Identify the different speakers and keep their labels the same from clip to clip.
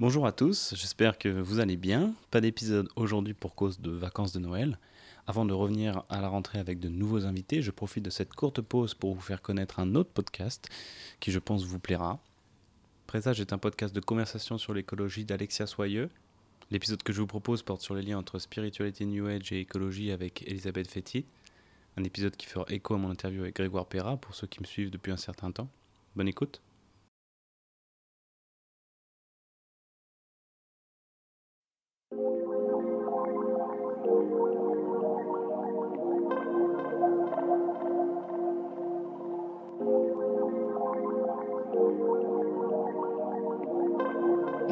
Speaker 1: Bonjour à tous, j'espère que vous allez bien. Pas d'épisode aujourd'hui pour cause de vacances de Noël. Avant de revenir à la rentrée avec de nouveaux invités, je profite de cette courte pause pour vous faire connaître un autre podcast qui je pense vous plaira. Présage est un podcast de conversation sur l'écologie d'Alexia Soyeux. L'épisode que je vous propose porte sur les liens entre spiritualité New Age et écologie avec Elisabeth Fetty. Un épisode qui fera écho à mon interview avec Grégoire Perra pour ceux qui me suivent depuis un certain temps. Bonne écoute.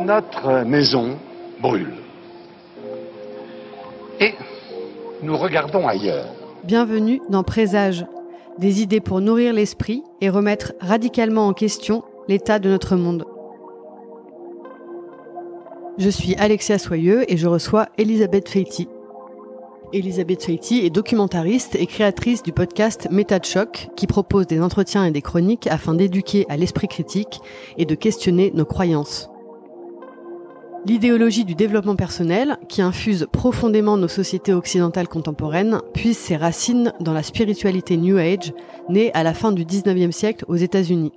Speaker 2: Notre maison brûle. Et nous regardons ailleurs.
Speaker 3: Bienvenue dans Présage, des idées pour nourrir l'esprit et remettre radicalement en question l'état de notre monde. Je suis Alexia Soyeux et je reçois Elisabeth Feiti. Elisabeth Feiti est documentariste et créatrice du podcast Méta de choc qui propose des entretiens et des chroniques afin d'éduquer à l'esprit critique et de questionner nos croyances. L'idéologie du développement personnel, qui infuse profondément nos sociétés occidentales contemporaines, puise ses racines dans la spiritualité New Age, née à la fin du 19e siècle aux États-Unis.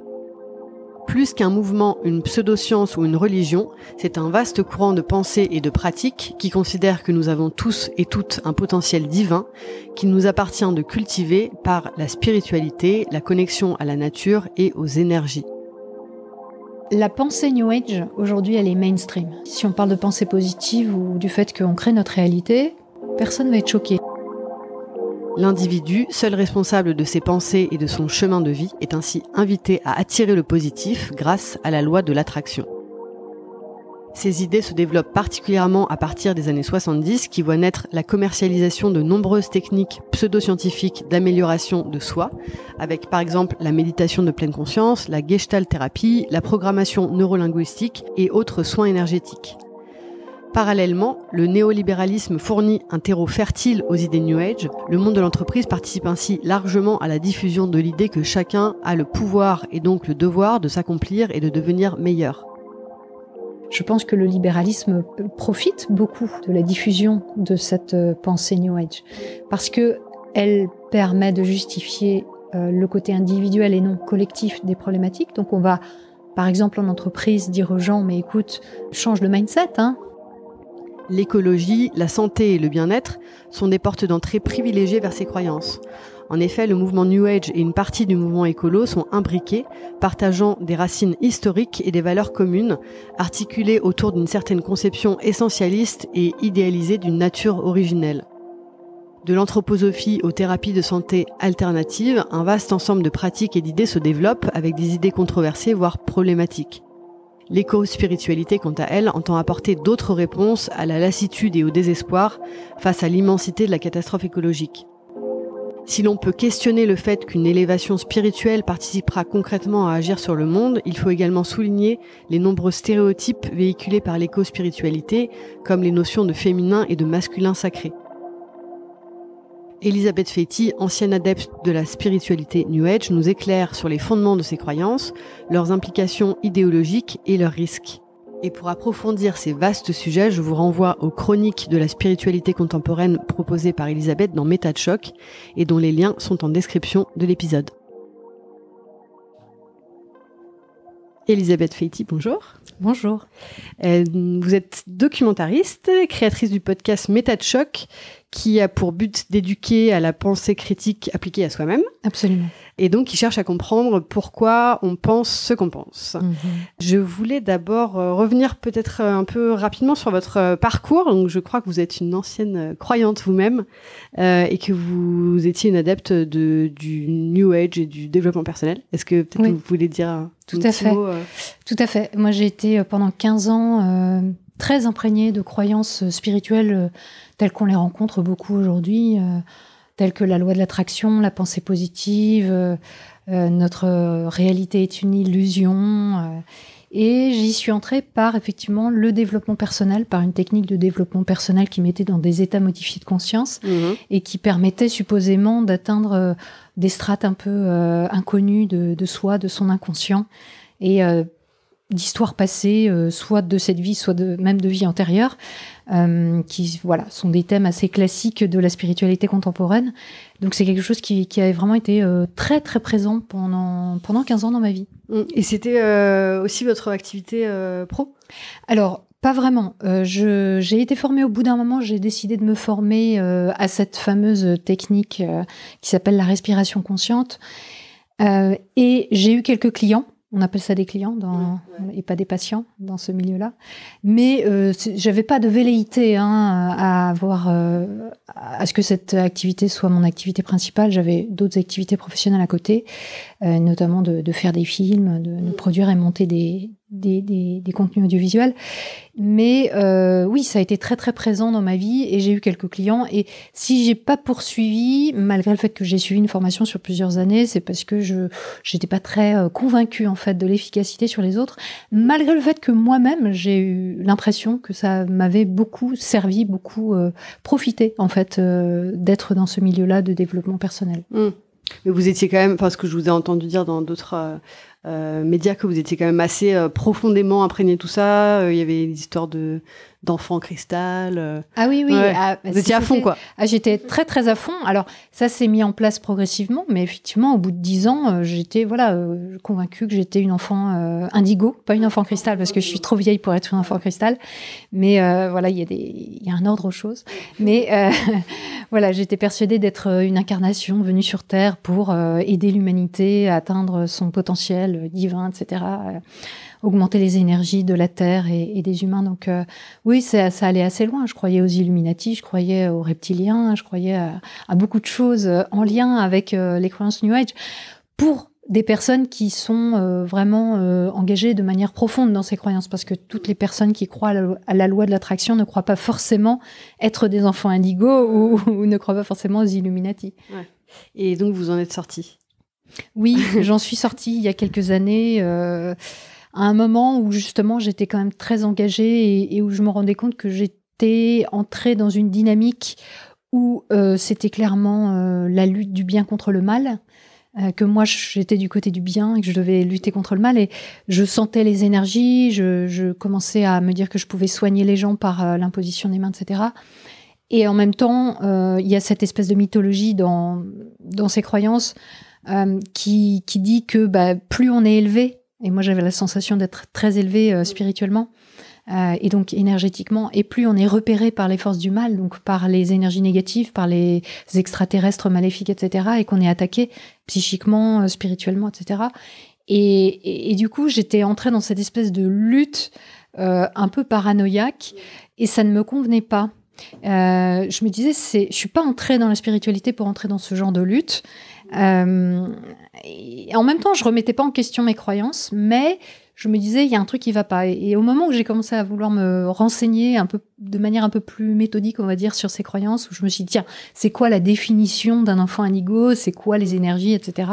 Speaker 3: Plus qu'un mouvement, une pseudo-science ou une religion, c'est un vaste courant de pensée et de pratique qui considère que nous avons tous et toutes un potentiel divin qu'il nous appartient de cultiver par la spiritualité, la connexion à la nature et aux énergies.
Speaker 4: La pensée New Age, aujourd'hui, elle est mainstream. Si on parle de pensée positive ou du fait qu'on crée notre réalité, personne ne va être choqué.
Speaker 3: L'individu, seul responsable de ses pensées et de son chemin de vie, est ainsi invité à attirer le positif grâce à la loi de l'attraction. Ces idées se développent particulièrement à partir des années 70 qui voient naître la commercialisation de nombreuses techniques pseudo-scientifiques d'amélioration de soi, avec par exemple la méditation de pleine conscience, la gestalt thérapie, la programmation neurolinguistique et autres soins énergétiques. Parallèlement, le néolibéralisme fournit un terreau fertile aux idées New Age. Le monde de l'entreprise participe ainsi largement à la diffusion de l'idée que chacun a le pouvoir et donc le devoir de s'accomplir et de devenir meilleur.
Speaker 4: Je pense que le libéralisme profite beaucoup de la diffusion de cette euh, pensée New Age parce que elle permet de justifier euh, le côté individuel et non collectif des problématiques. Donc on va, par exemple, en entreprise, dire aux gens mais écoute, change le mindset. Hein.
Speaker 3: L'écologie, la santé et le bien-être sont des portes d'entrée privilégiées vers ces croyances. En effet, le mouvement New Age et une partie du mouvement écolo sont imbriqués, partageant des racines historiques et des valeurs communes, articulées autour d'une certaine conception essentialiste et idéalisée d'une nature originelle. De l'anthroposophie aux thérapies de santé alternatives, un vaste ensemble de pratiques et d'idées se développe avec des idées controversées, voire problématiques. L'éco-spiritualité, quant à elle, entend apporter d'autres réponses à la lassitude et au désespoir face à l'immensité de la catastrophe écologique. Si l'on peut questionner le fait qu'une élévation spirituelle participera concrètement à agir sur le monde, il faut également souligner les nombreux stéréotypes véhiculés par l'éco-spiritualité, comme les notions de féminin et de masculin sacré. Elisabeth Fetty, ancienne adepte de la spiritualité New Age, nous éclaire sur les fondements de ces croyances, leurs implications idéologiques et leurs risques. Et pour approfondir ces vastes sujets, je vous renvoie aux chroniques de la spiritualité contemporaine proposées par Elisabeth dans Méta de choc et dont les liens sont en description de l'épisode. Elisabeth Feiti, bonjour.
Speaker 4: Bonjour.
Speaker 3: Euh, vous êtes documentariste, créatrice du podcast Méta de choc, qui a pour but d'éduquer à la pensée critique appliquée à soi-même.
Speaker 4: Absolument.
Speaker 3: Et donc, qui cherche à comprendre pourquoi on pense ce qu'on pense.
Speaker 4: Mhm.
Speaker 3: Je voulais d'abord euh, revenir peut-être euh, un peu rapidement sur votre euh, parcours. Donc, je crois que vous êtes une ancienne croyante vous-même euh, et que vous étiez une adepte de, du New Age et du développement personnel. Est-ce que peut-être
Speaker 4: Oui.
Speaker 3: vous voulez dire un
Speaker 4: Tout à fait.
Speaker 3: mot, euh,
Speaker 4: Tout à fait. Moi, j'ai été pendant 15 ans euh, très imprégnée de croyances euh, spirituelles euh, telles qu'on les rencontre beaucoup aujourd'hui, euh, telles que la loi de l'attraction, la pensée positive, notre réalité est une illusion. et j'y suis entrée par effectivement le développement personnel, par une technique de développement personnel qui mettait dans des états modifiés de conscience
Speaker 3: mhm.
Speaker 4: et qui permettait supposément d'atteindre des strates un peu euh, inconnues de, de soi, de son inconscient. Et euh, d'histoires passées, soit de cette vie, soit de, même de vie antérieure, qui voilà, sont des thèmes assez classiques de la spiritualité contemporaine. Donc c'est quelque chose qui, qui a vraiment été très très présent pendant, pendant 15 ans dans ma vie.
Speaker 3: Mmh. Et c'était aussi votre activité pro?
Speaker 4: Alors, pas vraiment. Euh, j'ai été formée au bout d'un moment, j'ai décidé de me former euh, à cette fameuse technique euh, qui s'appelle la respiration consciente. et j'ai eu quelques clients on appelle ça des clients dans, et pas des patients dans ce milieu-là. Mais euh, j'avais pas de velléité hein, à avoir euh, à ce que cette activité soit mon activité principale. J'avais d'autres activités professionnelles à côté, euh, notamment de, de, faire des films, de, de, mm. produire et monter des, des, des, des contenus audiovisuels. Mais euh, oui, ça a été très très présent dans ma vie et j'ai eu quelques clients. Et si j'ai pas poursuivi, malgré le fait que j'ai suivi une formation sur plusieurs années, c'est parce que je j'étais pas très euh, convaincue en fait de l'efficacité sur les autres, malgré le fait que moi-même j'ai eu l'impression que ça m'avait beaucoup servi, beaucoup euh, profité en fait euh, d'être dans ce milieu-là de développement personnel.
Speaker 3: Mmh. Mais vous étiez quand même, parce que je vous ai entendu dire dans d'autres euh, médias que vous étiez quand même assez euh, profondément imprégné tout ça. Euh, il y avait des histoires de d'enfants cristal. Euh.
Speaker 4: Ah oui, oui. Ah,
Speaker 3: Vous étiez à fond, quoi.
Speaker 4: Ah, j'étais très, très à fond. Alors, ça s'est mis en place progressivement, mais effectivement, au bout de dix ans, euh, j'étais voilà euh, convaincue que j'étais une enfant euh, indigo, pas une enfant cristal, parce que je suis trop vieille pour être une enfant cristal. Mais voilà, il y, a des, il y a un ordre aux choses. Mais voilà, j'étais persuadée d'être une incarnation venue sur Terre pour aider l'humanité à atteindre son potentiel divin, etc augmenter les énergies de la Terre et, des humains. Donc euh, oui, ça, ça, allait assez loin. Je croyais aux Illuminati, je croyais aux reptiliens, je croyais à, beaucoup de choses euh, en lien avec euh, les croyances New Age. Pour des personnes qui sont vraiment engagées de manière profonde dans ces croyances, parce que toutes les personnes qui croient à la, loi de l'attraction ne croient pas forcément être des enfants indigos ou, ne croient pas forcément aux Illuminati.
Speaker 3: Ouais. Et donc vous en êtes sorti
Speaker 4: Oui, j'en suis sortie il y a quelques années à un moment où justement j'étais quand même très engagée et, où je me rendais compte que j'étais entrée dans une dynamique où euh, c'était clairement euh, la lutte du bien contre le mal, euh, que moi j'étais du côté du bien et que je devais lutter contre le mal et je sentais les énergies, je, je commençais à me dire que je pouvais soigner les gens par l'imposition des mains, etc. Et en même temps, il y a cette espèce de mythologie dans, dans ces croyances qui, qui dit que bah, plus on est élevé, et moi, j'avais la sensation d'être très élevée euh, spirituellement euh, et donc énergétiquement. Et plus on est repéré par les forces du mal, donc par les énergies négatives, par les extraterrestres maléfiques, etc., et qu'on est attaqué psychiquement, euh, spirituellement, etc. Et, et, du coup, j'étais entrée dans cette espèce de lutte un peu paranoïaque, et ça ne me convenait pas. Je me disais, c'est, je suis pas entrée dans la spiritualité pour entrer dans ce genre de lutte. Euh, et en même temps, je remettais pas en question mes croyances, mais je me disais, il y a un truc qui va pas. Et, au moment où j'ai commencé à vouloir me renseigner un peu, de manière un peu plus méthodique, on va dire, sur ces croyances, où je me suis dit, tiens, c'est quoi la définition d'un enfant anigo C'est quoi les énergies, etc.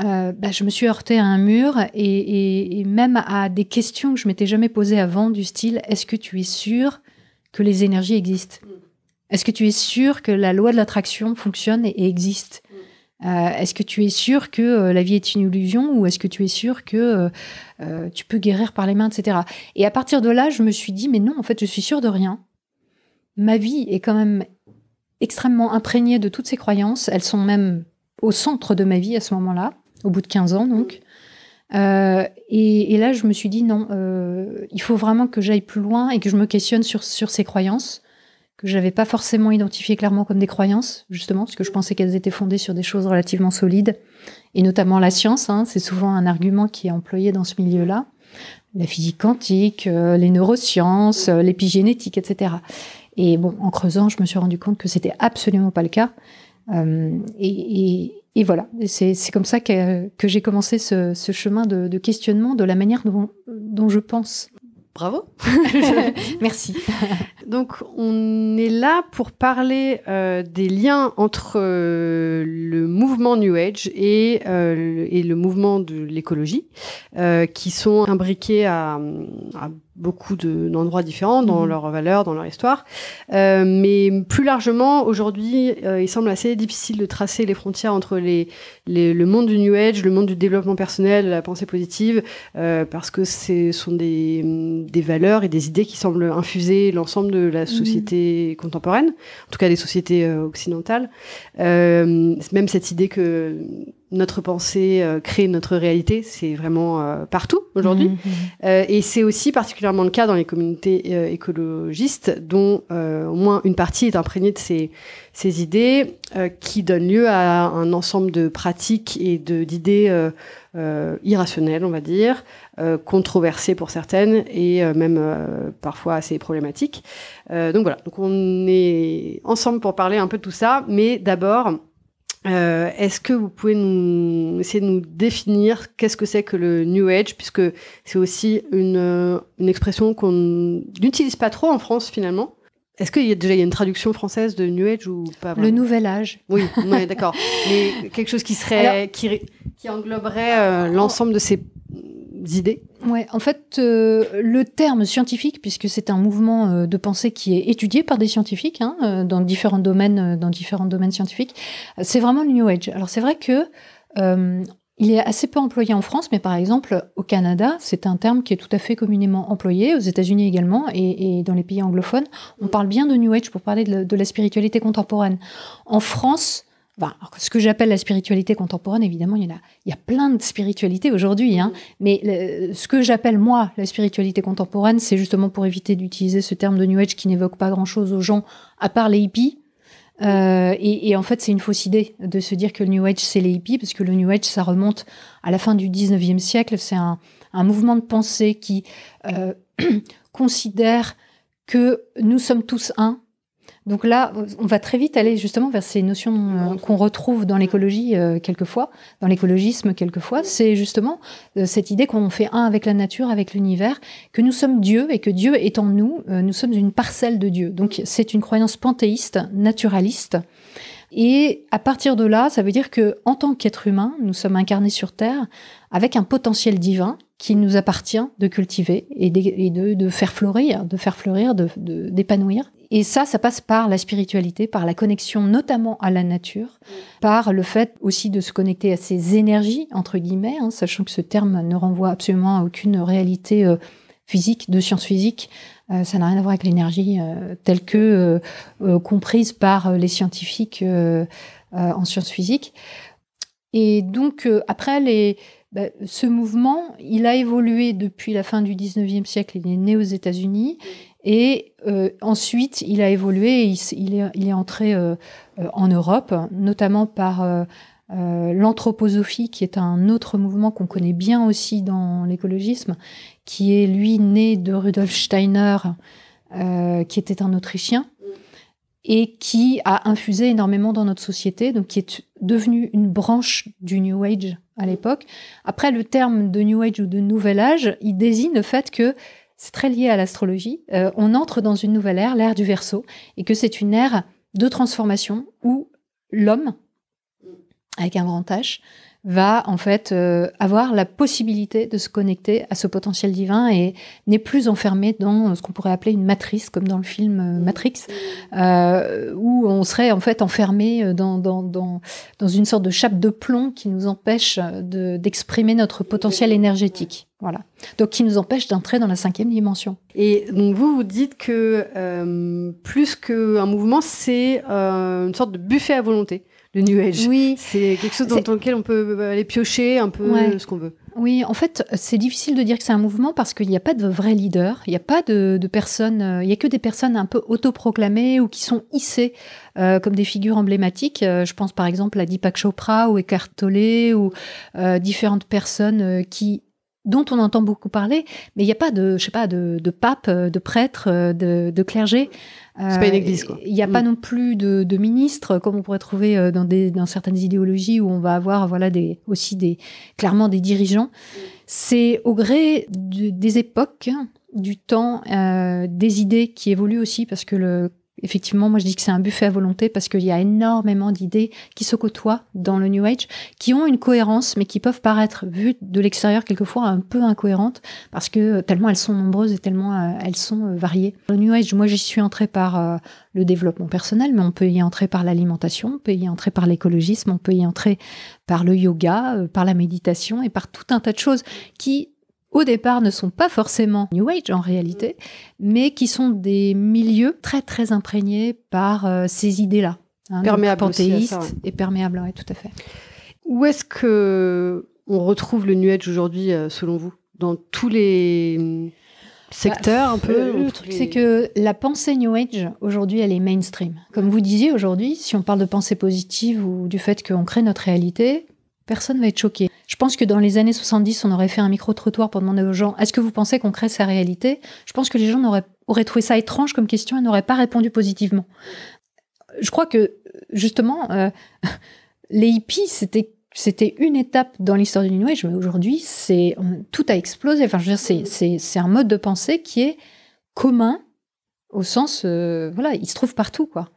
Speaker 4: Euh, bah, je me suis heurtée à un mur et, et, et, même à des questions que je m'étais jamais posées avant, du style, est-ce que tu es sûr que les énergies existent? Est-ce que tu es sûr que la loi de l'attraction fonctionne et existe? Euh, est-ce que tu es sûr que euh, la vie est une illusion ou est-ce que tu es sûr que euh, tu peux guérir par les mains, etc. Et à partir de là, je me suis dit, mais non, en fait, je suis sûre de rien. Ma vie est quand même extrêmement imprégnée de toutes ces croyances. Elles sont même au centre de ma vie à ce moment-là, au bout de 15 ans, donc. Et, là, je me suis dit, non, il faut vraiment que j'aille plus loin et que je me questionne sur ces croyances que j'avais pas forcément identifié clairement comme des croyances, justement, parce que je pensais qu'elles étaient fondées sur des choses relativement solides, et notamment la science. Hein, c'est souvent un argument qui est employé dans ce milieu-là. La physique quantique, euh, les neurosciences, euh, l'épigénétique, etc. Et bon, en creusant, je me suis rendu compte que c'était absolument pas le cas. Euh, et, et, voilà, c'est comme ça que, que j'ai commencé ce, ce chemin de, questionnement de la manière dont je pense
Speaker 3: Bravo.
Speaker 4: Merci.
Speaker 3: Donc, on est là pour parler euh, des liens entre euh, le mouvement New Age et, euh, et le mouvement de l'écologie, euh, qui sont imbriqués à, à, beaucoup de- d'endroits différents dans
Speaker 4: Mhm.
Speaker 3: leurs valeurs, dans leur histoire. Euh, mais plus largement, aujourd'hui, euh, il semble assez difficile de tracer les frontières entre les, les- le monde du New Age, le monde du développement personnel, la pensée positive, euh, parce que ce sont des, des valeurs et des idées qui semblent infuser l'ensemble de la société contemporaine, en tout cas des sociétés euh, occidentales. Euh, même cette idée que notre pensée euh, crée notre réalité, c'est vraiment euh, partout aujourd'hui.
Speaker 4: Mhm.
Speaker 3: Euh, et c'est aussi particulièrement le cas dans les communautés euh, écologistes, dont euh, au moins une partie est imprégnée de ces, ces idées, euh, qui donnent lieu à un ensemble de pratiques et de- d'idées euh, euh, irrationnelles, on va dire, euh, controversées pour certaines et euh, même euh, parfois assez problématiques. Euh, donc voilà, donc on est ensemble pour parler un peu de tout ça, mais d'abord. Euh, Est-ce que vous pouvez nous essayer de nous définir qu'est-ce que c'est que le New Age, puisque c'est aussi une, euh, une expression qu'on n'utilise pas trop en France finalement. Est-ce qu'il y a déjà il y a une traduction française de New Age ou pas
Speaker 4: Le nouvel âge.
Speaker 3: Oui, ouais, d'accord. Mais quelque chose qui serait qui, qui engloberait euh, l'ensemble de ces idées.
Speaker 4: Ouais, en fait, euh, le terme scientifique, puisque c'est un mouvement euh, de pensée qui est étudié par des scientifiques hein, euh, dans différents domaines, euh, dans différents domaines scientifiques, c'est vraiment le New Age. Alors c'est vrai que euh, il est assez peu employé en France, mais par exemple au Canada, c'est un terme qui est tout à fait communément employé, aux États-Unis également, et, et dans les pays anglophones, on parle bien de New Age pour parler de la spiritualité contemporaine. En France, Ce que j'appelle la spiritualité contemporaine, évidemment, il y, a, plein de spiritualités aujourd'hui, hein, mais ce que j'appelle moi la spiritualité contemporaine, c'est justement pour éviter d'utiliser ce terme de New Age qui n'évoque pas grand-chose aux gens, à part les hippies. Euh, et, en fait, c'est une fausse idée de se dire que le New Age, c'est les hippies, parce que le New Age, ça remonte à la fin du 19e siècle. C'est un, un mouvement de pensée qui euh, considère que nous sommes tous un. Donc là, on va très vite aller justement vers ces notions euh, qu'on retrouve dans l'écologie euh, quelquefois, dans l'écologisme quelquefois. C'est justement euh, cette idée qu'on fait un avec la nature, avec l'univers, que nous sommes Dieu et que Dieu est en nous, euh, nous sommes une parcelle de Dieu. Donc c'est une croyance panthéiste, naturaliste. Et à partir de là, ça veut dire que en tant qu'être humain, nous sommes incarnés sur Terre avec un potentiel divin qu'il nous appartient de cultiver et de, et de- de faire fleurir, de faire fleurir, de- de- d'épanouir. Et ça, ça passe par la spiritualité, par la connexion notamment à la nature, par le fait aussi de se connecter à ces énergies, entre guillemets, hein, sachant que ce terme ne renvoie absolument à aucune réalité euh, physique, de sciences physiques. Euh, ça n'a rien à voir avec l'énergie euh, telle que comprise par les scientifiques en sciences physiques. Et donc, après, bah, ce mouvement, il a évolué depuis la fin du 19e siècle. Il est né aux États-Unis. Et euh, ensuite, il a évolué. Il, il est, il est entré euh, euh, en Europe, notamment par euh, euh, l'anthroposophie, qui est un autre mouvement qu'on connaît bien aussi dans l'écologisme, qui est lui né de Rudolf Steiner, euh, qui était un Autrichien et qui a infusé énormément dans notre société, donc qui est devenu une branche du New Age à l'époque. Après, le terme de New Age ou de Nouvel Âge, il désigne le fait que c'est très lié à l'astrologie. Euh, on entre dans une nouvelle ère, l'ère du Verseau, et que c'est une ère de transformation où l'homme, avec un grand H, va en fait euh, avoir la possibilité de se connecter à ce potentiel divin et n'est plus enfermé dans euh, ce qu'on pourrait appeler une matrice, comme dans le film euh, Matrix, euh, où on serait en fait enfermé euh, dans, dans, dans, dans une sorte de chape de plomb qui nous empêche de- d'exprimer notre potentiel énergétique. Voilà. Donc qui nous empêche d'entrer dans la cinquième dimension.
Speaker 3: Et donc vous, vous dites que euh, plus qu'un mouvement, c'est euh, une sorte de buffet à volonté, le New Age.
Speaker 4: Oui,
Speaker 3: C'est quelque chose dans lequel on peut aller piocher un peu
Speaker 4: Ouais.
Speaker 3: ce qu'on veut.
Speaker 4: Oui, en fait, c'est difficile de dire que c'est un mouvement parce qu'il n'y a pas de vrai leader, il n'y a pas de, de personnes, euh, il y a que des personnes un peu autoproclamées ou qui sont hissées euh, comme des figures emblématiques. Euh, je pense par exemple à Deepak Chopra ou Eckhart Tolle ou euh, différentes personnes euh, qui dont on entend beaucoup parler, mais il n'y a pas de, je sais pas, de, de pape, euh, de prêtre, euh, de, de clergé.
Speaker 3: C'est pas une église, quoi.
Speaker 4: Il n'y a pas
Speaker 3: Mm.
Speaker 4: non plus de, de ministres comme on pourrait trouver euh, dans, des, dans certaines idéologies où on va avoir voilà des, aussi des, clairement des dirigeants. C'est au gré des époques, du temps, euh, des idées qui évoluent aussi parce que le effectivement, moi je dis que c'est un buffet à volonté parce qu'il y a énormément d'idées qui se côtoient dans le New Age, qui ont une cohérence, mais qui peuvent paraître, vues de l'extérieur, quelquefois un peu incohérentes, parce que tellement elles sont nombreuses et tellement euh, elles sont euh, variées. Le New Age, moi j'y suis entrée par euh, le développement personnel, mais on peut y entrer par l'alimentation, on peut y entrer par l'écologisme, on peut y entrer par le yoga, par la méditation et par tout un tas de choses qui au départ ne sont pas forcément New Age en réalité, mais qui sont des milieux très très imprégnés par euh, ces idées-là.
Speaker 3: Hein, perméables
Speaker 4: panthéistes et perméables, oui, tout à fait.
Speaker 3: Où est-ce que on retrouve le New Age aujourd'hui, euh, selon vous? Dans tous les hum, secteurs un peu
Speaker 4: bah, Le truc, c'est que la pensée New Age, aujourd'hui, elle est mainstream. Comme vous disiez aujourd'hui, si on parle de pensée positive ou du fait qu'on crée notre réalité, personne va être choqué. Je pense que dans les années 70, on aurait fait un micro-trottoir pour demander aux gens est-ce que vous pensez qu'on crée sa réalité? Je pense que les gens auraient, trouvé ça étrange comme question et n'auraient pas répondu positivement. Je crois que, justement, euh, les hippies, c'était une étape dans l'histoire du New Age, mais aujourd'hui, c'est tout a explosé. Enfin, c'est un mode de pensée qui est commun au sens, euh, voilà, il se trouve partout, quoi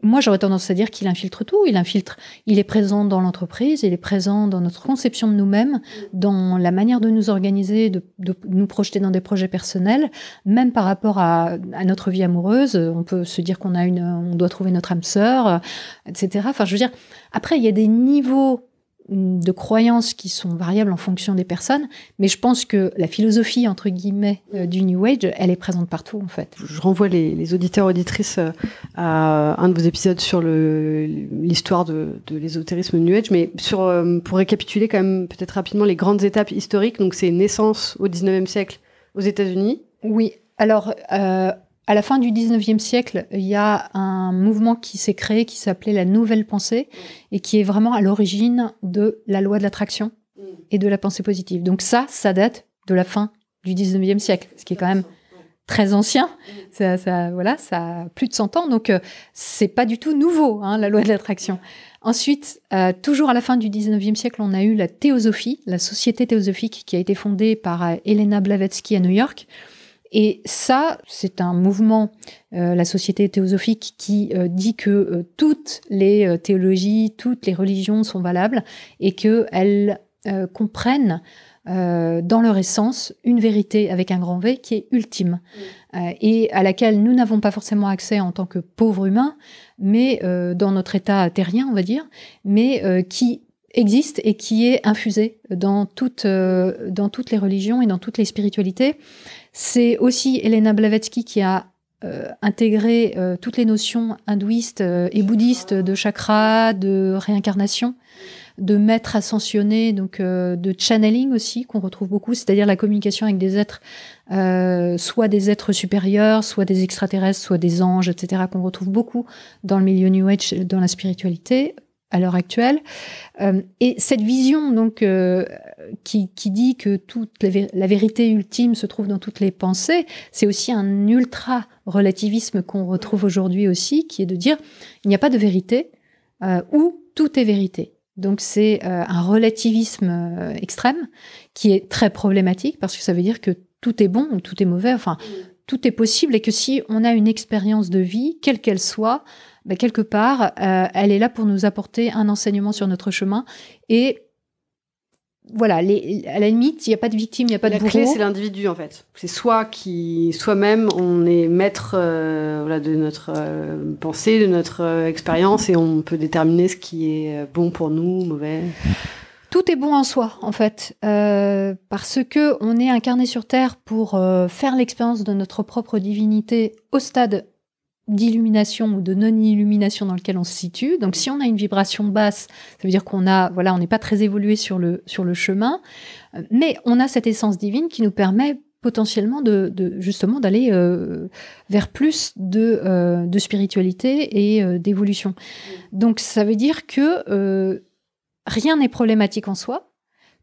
Speaker 4: moi, j'aurais tendance à dire qu'il infiltre tout. Il infiltre, il est présent dans l'entreprise, il est présent dans notre conception de nous-mêmes, dans la manière de nous organiser, de, nous projeter dans des projets personnels, même par rapport à, à, notre vie amoureuse. On peut se dire qu'on a une, on doit trouver notre âme sœur, etc. Enfin, je veux dire, après, il y a des niveaux de croyances qui sont variables en fonction des personnes, mais je pense que la philosophie entre guillemets euh, du New Age, elle est présente partout en fait.
Speaker 3: Je renvoie les, les auditeurs auditrices euh, à un de vos épisodes sur l'histoire de, de l'ésotérisme New Age, mais sur euh, pour récapituler quand même peut-être rapidement les grandes étapes historiques. Donc c'est naissance au 19e siècle aux États-Unis.
Speaker 4: Oui. Alors à la fin du 19e siècle, il y a un mouvement qui s'est créé qui s'appelait la nouvelle pensée et qui est vraiment à l'origine de la loi de l'attraction et de la pensée positive. Donc ça, ça date de la fin du 19e siècle, ce qui est quand même très ancien. Ça, ça, voilà, ça a plus de 100 ans, donc euh, c'est pas du tout nouveau, hein, la loi de l'attraction. Ensuite, euh, toujours à la fin du 19e siècle, on a eu la théosophie, la société théosophique qui a été fondée par euh, Elena Blavatsky à New York, et ça, c'est un mouvement, euh, la société théosophique, qui euh, dit que euh, toutes les théologies, toutes les religions sont valables et qu'elles comprennent dans leur essence une vérité avec un grand V qui est ultime et à laquelle nous n'avons pas forcément accès en tant que pauvres humains, mais dans notre état terrien, on va dire, mais qui existe et qui est infusée dans toutes, dans toutes les religions et dans toutes les spiritualités. C'est aussi Elena Blavatsky qui a euh, intégré euh, toutes les notions hindouistes euh, et bouddhistes de chakra, de réincarnation, de maître ascensionné, donc de channeling aussi qu'on retrouve beaucoup, c'est-à-dire la communication avec des êtres, soit des êtres supérieurs, soit des extraterrestres, soit des anges, etc., qu'on retrouve beaucoup dans le milieu New Age, dans la spiritualité à l'heure actuelle. Euh, et cette vision donc euh, qui, qui, dit que toute la, vérité ultime se trouve dans toutes les pensées, c'est aussi un ultra relativisme qu'on retrouve aujourd'hui aussi, qui est de dire il n'y a pas de vérité euh, ou tout est vérité. Donc c'est un relativisme extrême qui est très problématique parce que ça veut dire que tout est bon ou tout est mauvais. Enfin, tout est possible et que si on a une expérience de vie, quelle qu'elle soit, ben, quelque part, euh, elle est là pour nous apporter un enseignement sur notre chemin. Et voilà, les, à la limite, il n'y a pas de victime, il n'y a pas
Speaker 3: de
Speaker 4: bourreau.
Speaker 3: La clé, c'est l'individu, en fait. C'est soit qui, soi-même, on est maître euh, voilà, de notre euh, pensée, de notre expérience, et on peut déterminer ce qui est bon pour nous, mauvais.
Speaker 4: Tout est bon en soi, en fait, parce que on est incarné sur Terre pour faire l'expérience de notre propre divinité au stade d'illumination ou de non-illumination dans lequel on se situe. Donc si on a une vibration basse, ça veut dire qu'on a voilà, on n'est pas très évolué sur le sur le chemin, euh, mais on a cette essence divine qui nous permet potentiellement de, justement d'aller euh, vers plus de, euh, de spiritualité et d'évolution. Donc ça veut dire que rien n'est problématique en soi,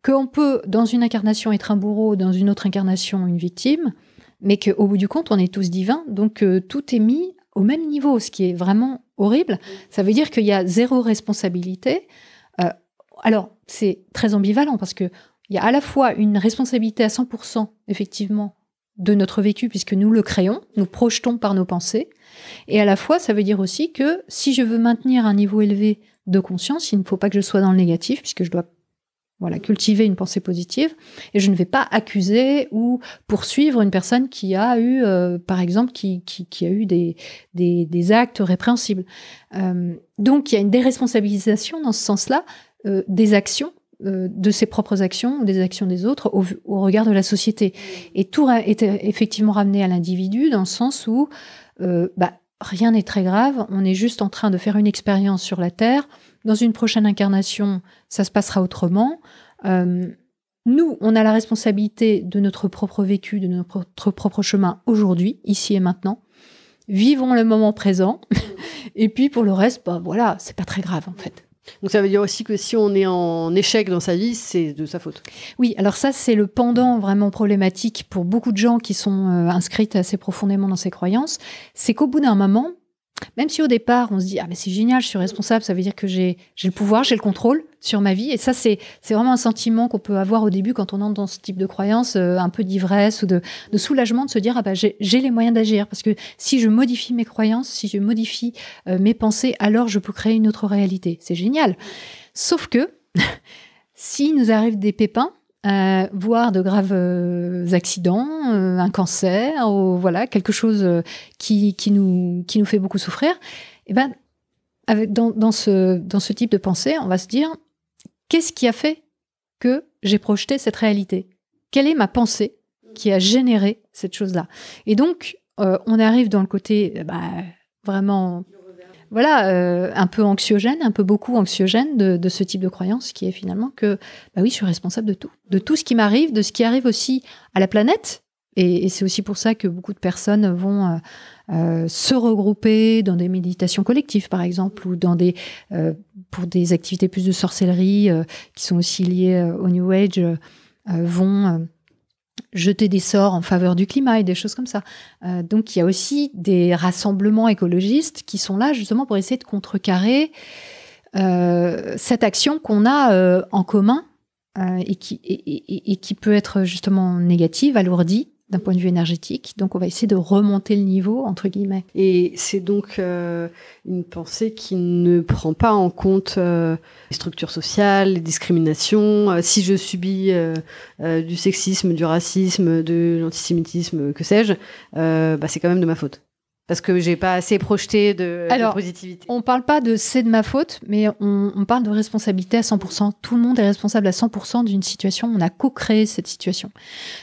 Speaker 4: qu'on peut dans une incarnation être un bourreau, dans une autre incarnation une victime, mais qu'au bout du compte on est tous divins, donc tout est mis au même niveau, ce qui est vraiment horrible. Ça veut dire qu'il y a zéro responsabilité. Euh, alors, c'est très ambivalent parce que il y a à la fois une responsabilité à 100%, effectivement, de notre vécu puisque nous le créons, nous projetons par nos pensées. Et à la fois, ça veut dire aussi que si je veux maintenir un niveau élevé de conscience, il ne faut pas que je sois dans le négatif puisque je dois voilà, cultiver une pensée positive et je ne vais pas accuser ou poursuivre une personne qui a eu, euh, par exemple, qui, qui, a eu des, des, actes répréhensibles. Euh, donc, il y a une déresponsabilisation dans ce sens-là euh, des actions de ses propres actions des actions des autres au, regard de la société. Et tout est effectivement ramené à l'individu dans le sens où bah, rien n'est très grave, on est juste en train de faire une expérience sur la Terre, dans une prochaine incarnation, ça se passera autrement. Euh, nous, on a la responsabilité de notre propre vécu, de notre propre chemin aujourd'hui, ici et maintenant. Vivons le moment présent. et puis pour le reste, bah voilà, c'est pas très grave en fait.
Speaker 3: Donc ça veut dire aussi que si on est en échec dans sa vie, c'est de sa faute.
Speaker 4: Oui, alors ça c'est le pendant vraiment problématique pour beaucoup de gens qui sont euh, inscrits assez profondément dans ces croyances, c'est qu'au bout d'un moment, même si au départ, on se dit, ah, mais c'est génial, je suis responsable, ça veut dire que j'ai le pouvoir, j'ai le contrôle sur ma vie. Et ça, c'est vraiment un sentiment qu'on peut avoir au début quand on entre dans ce type de croyance, euh, un peu d'ivresse ou de, de, soulagement, de se dire, ah, bah, j'ai les moyens d'agir. Parce que si je modifie mes croyances, si je modifie euh, mes pensées, alors je peux créer une autre réalité. C'est génial. Sauf que, s'il nous arrive des pépins, euh, voire de graves euh, accidents, euh, un cancer, ou voilà quelque chose qui, qui, nous, qui nous fait beaucoup souffrir, et eh ben, avec, dans, dans, ce, dans ce type de pensée, on va se dire qu'est-ce qui a fait que j'ai projeté cette réalité? Quelle est ma pensée qui a généré cette chose-là? Et donc, on arrive dans le côté bah, vraiment voilà, euh, un peu anxiogène, un peu beaucoup anxiogène de, ce type de croyance, qui est finalement que, bah oui, je suis responsable de tout, de tout ce qui m'arrive, de ce qui arrive aussi à la planète. Et, c'est aussi pour ça que beaucoup de personnes vont euh, euh, se regrouper dans des méditations collectives, par exemple, ou dans des pour des activités plus de sorcellerie qui sont aussi liées au New Age, vont jeter des sorts en faveur du climat et des choses comme ça. Euh, donc il y a aussi des rassemblements écologistes qui sont là justement pour essayer de contrecarrer euh, cette action qu'on a euh, en commun et qui, et, qui peut être justement négative, alourdie d'un point de vue énergétique. Donc, on va essayer de remonter le niveau, entre guillemets.
Speaker 3: Et c'est donc euh, une pensée qui ne prend pas en compte euh, les structures sociales, les discriminations. Euh, si je subis du sexisme, du racisme, de l'antisémitisme, que sais-je, bah, c'est quand même de ma faute parce que j'ai pas assez projeté de,
Speaker 4: Alors,
Speaker 3: de positivité.
Speaker 4: On parle pas de c'est de ma faute, mais on, on, parle de responsabilité à 100%. Tout le monde est responsable à 100% d'une situation. On a co-créé cette situation.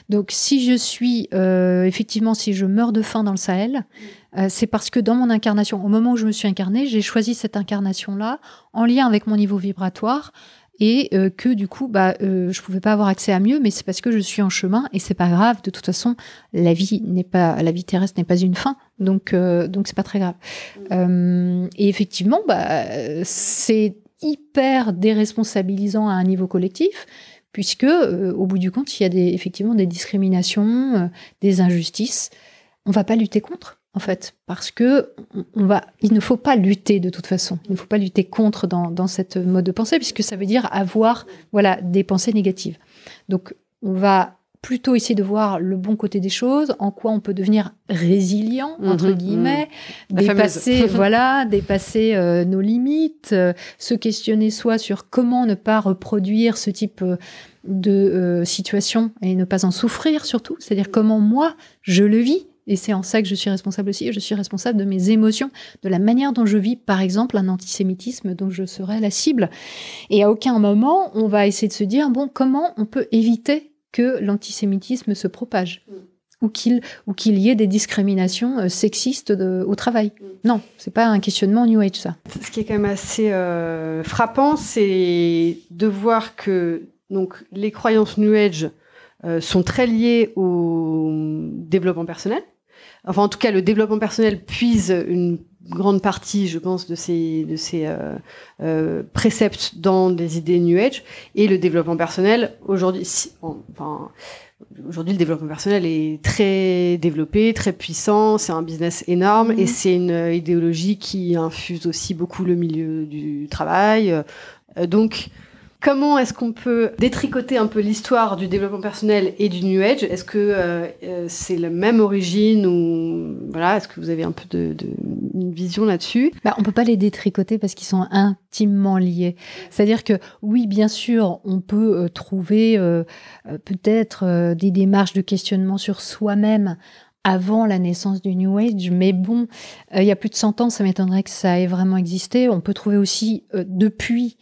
Speaker 4: Donc, si je suis euh, effectivement, si je meurs de faim dans le Sahel, euh, c'est parce que dans mon incarnation, au moment où je me suis incarnée, j'ai choisi cette incarnation-là en lien avec mon niveau vibratoire et euh, que du coup bah euh, je pouvais pas avoir accès à mieux mais c'est parce que je suis en chemin et c'est pas grave de toute façon la vie n'est pas la vie terrestre n'est pas une fin donc euh, donc c'est pas très grave euh, et effectivement bah c'est hyper déresponsabilisant à un niveau collectif puisque au bout du compte il y a des effectivement des discriminations des injustices on va pas lutter contre en fait, parce que on va, il ne faut pas lutter de toute façon. Il ne faut pas lutter contre dans, dans cette mode de pensée, puisque ça veut dire avoir, voilà, des pensées négatives. Donc, on va plutôt essayer de voir le bon côté des choses, en quoi on peut devenir résilient entre mhm, guillemets, mhm. dépasser voilà, dépasser euh, nos limites, euh, se questionner soit sur comment ne pas reproduire ce type euh, de situation et ne pas en souffrir surtout, c'est-à-dire comment moi je le vis et c'est en ça que je suis responsable aussi. Je suis responsable de mes émotions, de la manière dont je vis, par exemple, un antisémitisme dont je serais la cible. Et à aucun moment, on va essayer de se dire, bon, comment on peut éviter que l'antisémitisme se propage ou qu'il y ait des discriminations euh, sexistes au travail. Non, c'est pas un questionnement New Age ça.
Speaker 3: Ce qui est quand même assez euh, frappant, c'est de voir que donc les croyances New Age euh, sont très liées au développement personnel enfin en tout cas le développement personnel puise une grande partie, je pense, de ces, de ces euh, euh, préceptes dans des idées New Age. Et le développement personnel, aujourd'hui, enfin, aujourd'hui, le développement personnel est très développé, très puissant. C'est un business énorme et mhm. c'est une idéologie qui infuse aussi beaucoup le milieu du travail. Euh, donc, comment est-ce qu'on peut détricoter un peu l'histoire du développement personnel et du New Age? Est-ce que euh, euh, c'est la même origine ou voilà Est-ce que vous avez un peu de, de une vision là-dessus?
Speaker 4: Bah, On peut pas les détricoter parce qu'ils sont intimement liés. C'est-à-dire que oui, bien sûr, on peut euh, trouver peut-être des démarches de questionnement sur soi-même avant la naissance du New Age, mais bon, il y a plus de 100 ans, ça m'étonnerait que ça ait vraiment existé. On peut trouver aussi depuis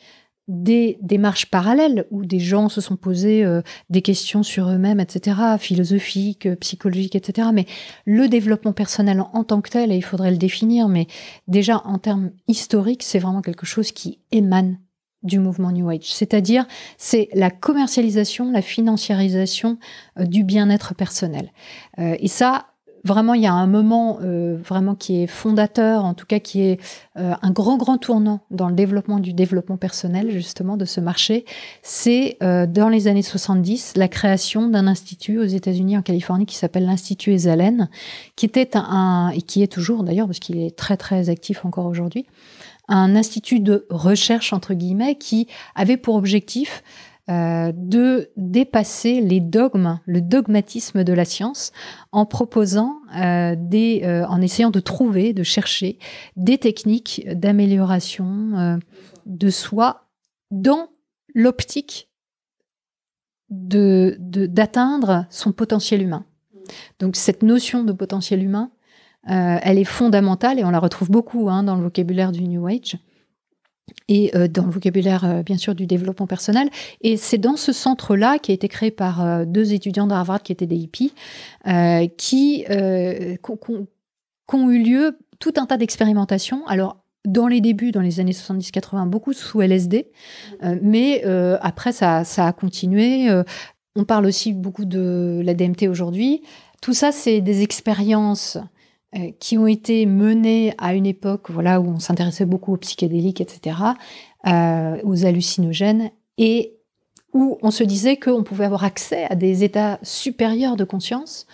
Speaker 4: des démarches parallèles où des gens se sont posés euh, des questions sur eux-mêmes, etc., philosophiques, euh, psychologiques, etc. Mais le développement personnel en, tant que tel, et il faudrait le définir, mais déjà en termes historiques, c'est vraiment quelque chose qui émane du mouvement New Age. C'est-à-dire, c'est la commercialisation, la financiarisation euh, du bien-être personnel. et ça, vraiment, il y a un moment euh, vraiment qui est fondateur, en tout cas qui est euh, un grand, grand tournant dans le développement du développement personnel, justement, de ce marché. C'est euh, dans les années 70 la création d'un institut aux États-Unis, en Californie, qui s'appelle l'Institut Esalen, qui était un, et qui est toujours d'ailleurs, parce qu'il est très, très actif encore aujourd'hui, un institut de recherche, entre guillemets, qui avait pour objectif euh, de dépasser les dogmes, le dogmatisme de la science, en proposant euh, des, euh, en essayant de trouver, de chercher des techniques d'amélioration de soi dans l'optique de d'atteindre son potentiel humain. Donc cette notion de potentiel humain, elle est fondamentale et on la retrouve beaucoup hein, dans le vocabulaire du New Age et euh, dans le vocabulaire euh, bien sûr du développement personnel. Et c'est dans ce centre-là qui a été créé par euh, deux étudiants d'Harvard qui étaient des hippies, qui, ont eu lieu tout un tas d'expérimentations. Alors dans les débuts, dans les années 70-80, beaucoup sous LSD, mais après ça, ça a continué. on parle aussi beaucoup de la DMT aujourd'hui. Tout ça, c'est des expériences euh, qui ont été menées à une époque voilà, où on s'intéressait beaucoup aux psychédéliques, etc., euh, aux hallucinogènes, et où on se disait qu'on pouvait avoir accès à des états supérieurs de conscience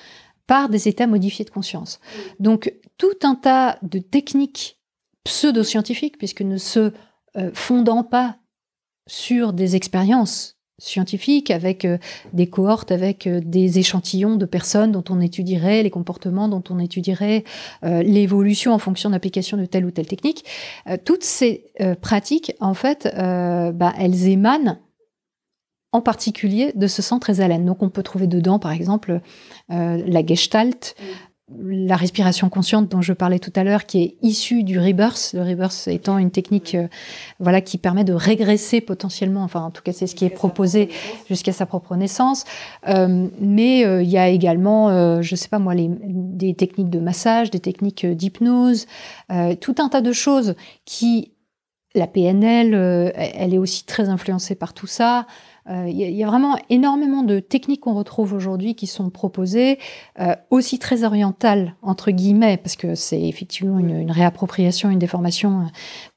Speaker 4: par des états modifiés de conscience. Donc tout un tas de techniques pseudo-scientifiques, puisque ne se euh, fondant pas sur des expériences scientifique, avec euh, des cohortes, avec euh, des échantillons de personnes dont on étudierait les comportements, dont on étudierait euh, l'évolution en fonction d'application de telle ou telle technique. toutes ces pratiques, en fait, bah, elles émanent en particulier de ce centre haleine. Donc on peut trouver dedans, par exemple, la gestalt, la respiration consciente dont je parlais tout à l'heure, qui est issue du rebirth, le rebirth étant une technique euh, voilà, qui permet de régresser potentiellement, enfin en tout cas c'est ce qui est proposé jusqu'à sa propre naissance. Euh, mais euh, il y a également, je sais pas moi, les, des techniques de massage, des techniques d'hypnose, tout un tas de choses qui, la PNL, elle est aussi très influencée par tout ça. Il euh, y, a vraiment énormément de techniques qu'on retrouve aujourd'hui qui sont proposées, euh, aussi très orientales, entre guillemets, parce que c'est effectivement une, une, réappropriation, une déformation euh,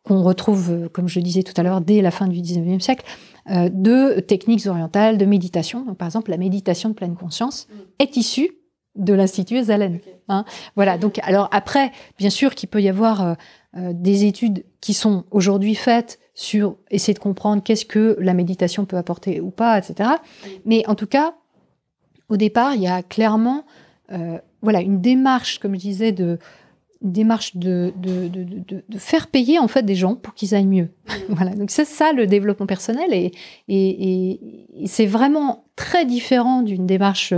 Speaker 4: qu'on retrouve, comme je le disais tout à l'heure, dès la fin du 19e siècle, de techniques orientales, de méditation. Donc, par exemple, la méditation de pleine conscience est issue de l'Institut Zalen. Hein. Voilà. Donc, alors après, bien sûr qu'il peut y avoir des études qui sont aujourd'hui faites sur essayer de comprendre qu'est-ce que la méditation peut apporter ou pas, etc. Mais en tout cas, au départ, il y a clairement euh, voilà, une démarche, comme je disais, de, démarche de, de, de, de, faire payer en fait des gens pour qu'ils aillent mieux. voilà. Donc c'est ça le développement personnel et, et, et, c'est vraiment très différent d'une démarche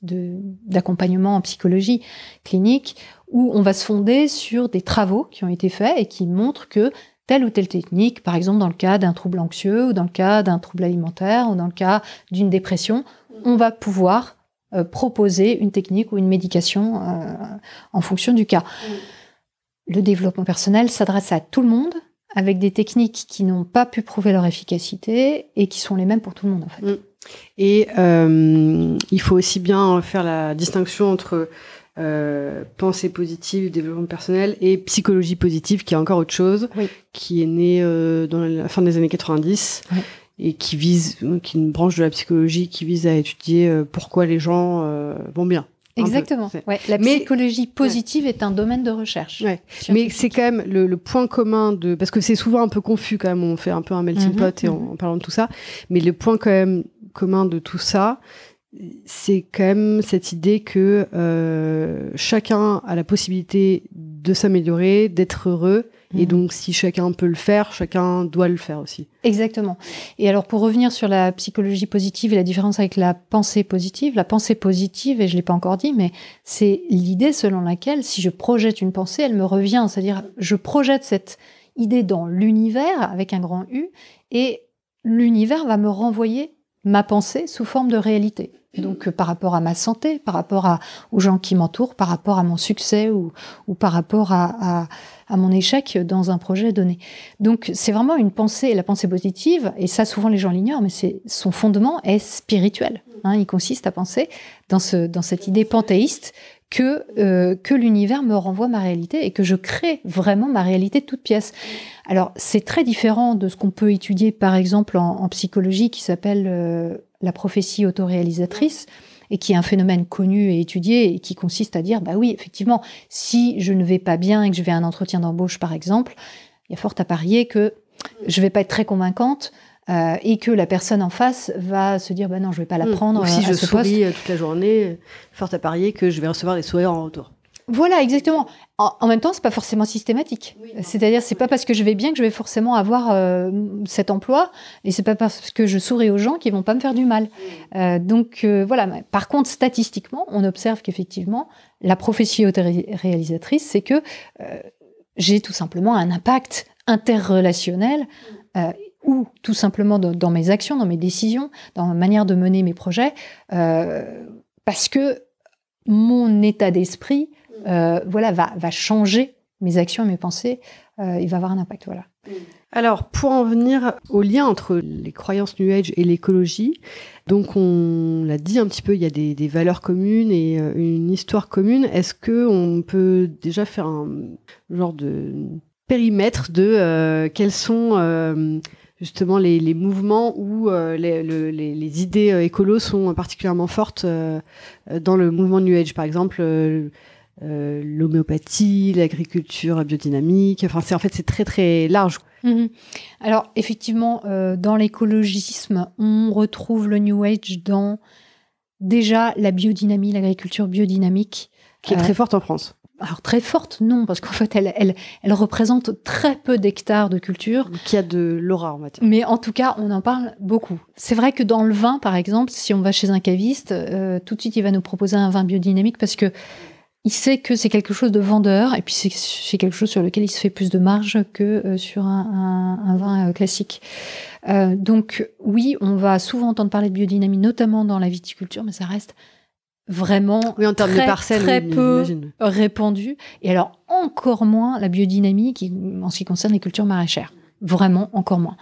Speaker 4: d'accompagnement en psychologie clinique où on va se fonder sur des travaux qui ont été faits et qui montrent que telle ou telle technique, par exemple dans le cas d'un trouble anxieux ou dans le cas d'un trouble alimentaire ou dans le cas d'une dépression, on va pouvoir euh, proposer une technique ou une médication euh, en fonction du cas. Le développement personnel s'adresse à tout le monde avec des techniques qui n'ont pas pu prouver leur efficacité et qui sont les mêmes pour tout le monde en fait. Mm.
Speaker 3: Et euh, il faut aussi bien faire la distinction entre euh, pensée positive, développement personnel et psychologie positive, qui est encore autre chose, qui est née euh, dans la fin des années 90 et qui vise, qui est une branche de la psychologie qui vise à étudier euh, pourquoi les gens vont bien. peu.
Speaker 4: Exactement.
Speaker 3: C'est-
Speaker 4: Ouais, la
Speaker 3: Mais-
Speaker 4: psychologie positive est un domaine de recherche.
Speaker 3: Ouais. Mais c'est quand même le, le point commun de parce que c'est souvent un peu confus quand même. On fait un peu un melting
Speaker 4: Mhm,
Speaker 3: pot et en, en parlant de tout ça. Mais le point quand même commun de tout ça, c'est quand même cette idée que euh, chacun a la possibilité de s'améliorer, d'être heureux. Et
Speaker 4: Mhm.
Speaker 3: donc, si chacun peut le faire, chacun doit le faire aussi.
Speaker 4: Exactement. Et alors, pour revenir sur la psychologie positive et la différence avec la pensée positive, la pensée positive, et je l'ai pas encore dit, mais c'est l'idée selon laquelle si je projette une pensée, elle me revient. C'est-à-dire, je projette cette idée dans l'univers avec un grand U, et l'univers va me renvoyer ma pensée sous forme de réalité. Donc, euh, par rapport à ma santé, par rapport à, aux gens qui m'entourent, par rapport à mon succès ou, ou par rapport à, à, à mon échec dans un projet donné. Donc, c'est vraiment une pensée, la pensée positive, et ça, souvent les gens l'ignorent, mais c'est son fondement est spirituel. Hein, il consiste à penser dans, ce, dans cette idée panthéiste que, euh, que l'univers me renvoie ma réalité et que je crée vraiment ma réalité de toute pièce. Alors, c'est très différent de ce qu'on peut étudier, par exemple, en, en psychologie, qui s'appelle euh, la prophétie autoréalisatrice, et qui est un phénomène connu et étudié, et qui consiste à dire, bah oui, effectivement, si je ne vais pas bien et que je vais à un entretien d'embauche, par exemple, il y a fort à parier que je vais pas être très convaincante euh, et que la personne en face va se dire, bah non, je vais pas la prendre
Speaker 3: Ou si
Speaker 4: euh, à
Speaker 3: je
Speaker 4: ce
Speaker 3: souris euh, toute la journée, fort à parier que je vais recevoir des sourires en retour.
Speaker 4: Voilà, exactement. En, en même temps, c'est pas forcément systématique. C'est-à-dire, c'est pas parce que je vais bien que je vais forcément avoir euh, cet emploi, et c'est pas parce que je souris aux gens qui vont pas me faire du mal. Euh, donc euh, voilà. Par contre, statistiquement, on observe qu'effectivement, la prophétie autoréalisatrice, c'est que euh, j'ai tout simplement un impact interrelationnel. euh, ou tout simplement dans, dans mes actions, dans mes décisions, dans ma manière de mener mes projets, euh, parce que mon état d'esprit euh, voilà, va, changer mes actions et mes pensées, euh, il va avoir un impact. Voilà.
Speaker 3: Alors, pour en venir au lien entre les croyances New Age et l'écologie, donc on l'a dit un petit peu, il y a des, valeurs communes et euh, une histoire commune. Est-ce que on peut déjà faire un genre de périmètre de quels sont justement les, mouvements où les, le- les- les idées écolos sont particulièrement fortes dans le mouvement New Age, par exemple euh, l'homéopathie, l'agriculture biodynamique. Enfin, c'est en fait c'est très très large.
Speaker 4: Mhm. Alors, effectivement, euh, dans l'écologisme, on retrouve le New Age dans déjà la biodynamie, l'agriculture biodynamique.
Speaker 3: qui est
Speaker 4: Euh,
Speaker 3: très forte en France.
Speaker 4: Alors, très forte, non, parce qu'en fait, elle, elle, elle représente très peu d'hectares de culture.
Speaker 3: Qui a de l'aura, on va dire.
Speaker 4: Mais en tout cas, on en parle beaucoup. C'est vrai que dans le vin, par exemple, si on va chez un caviste, tout de suite, il va nous proposer un vin biodynamique parce que il sait que c'est quelque chose de vendeur et puis c'est- quelque chose sur lequel il se fait plus de marge que euh, sur un, un- un vin euh, classique. Euh, donc oui, on va souvent entendre parler de biodynamie, notamment dans la viticulture, mais ça reste vraiment
Speaker 3: Oui, en termes
Speaker 4: très,
Speaker 3: de parcelles,
Speaker 4: très
Speaker 3: oui,
Speaker 4: peu répandu. Et alors, encore moins la biodynamie qui, en ce qui concerne les cultures maraîchères. Vraiment, encore moins.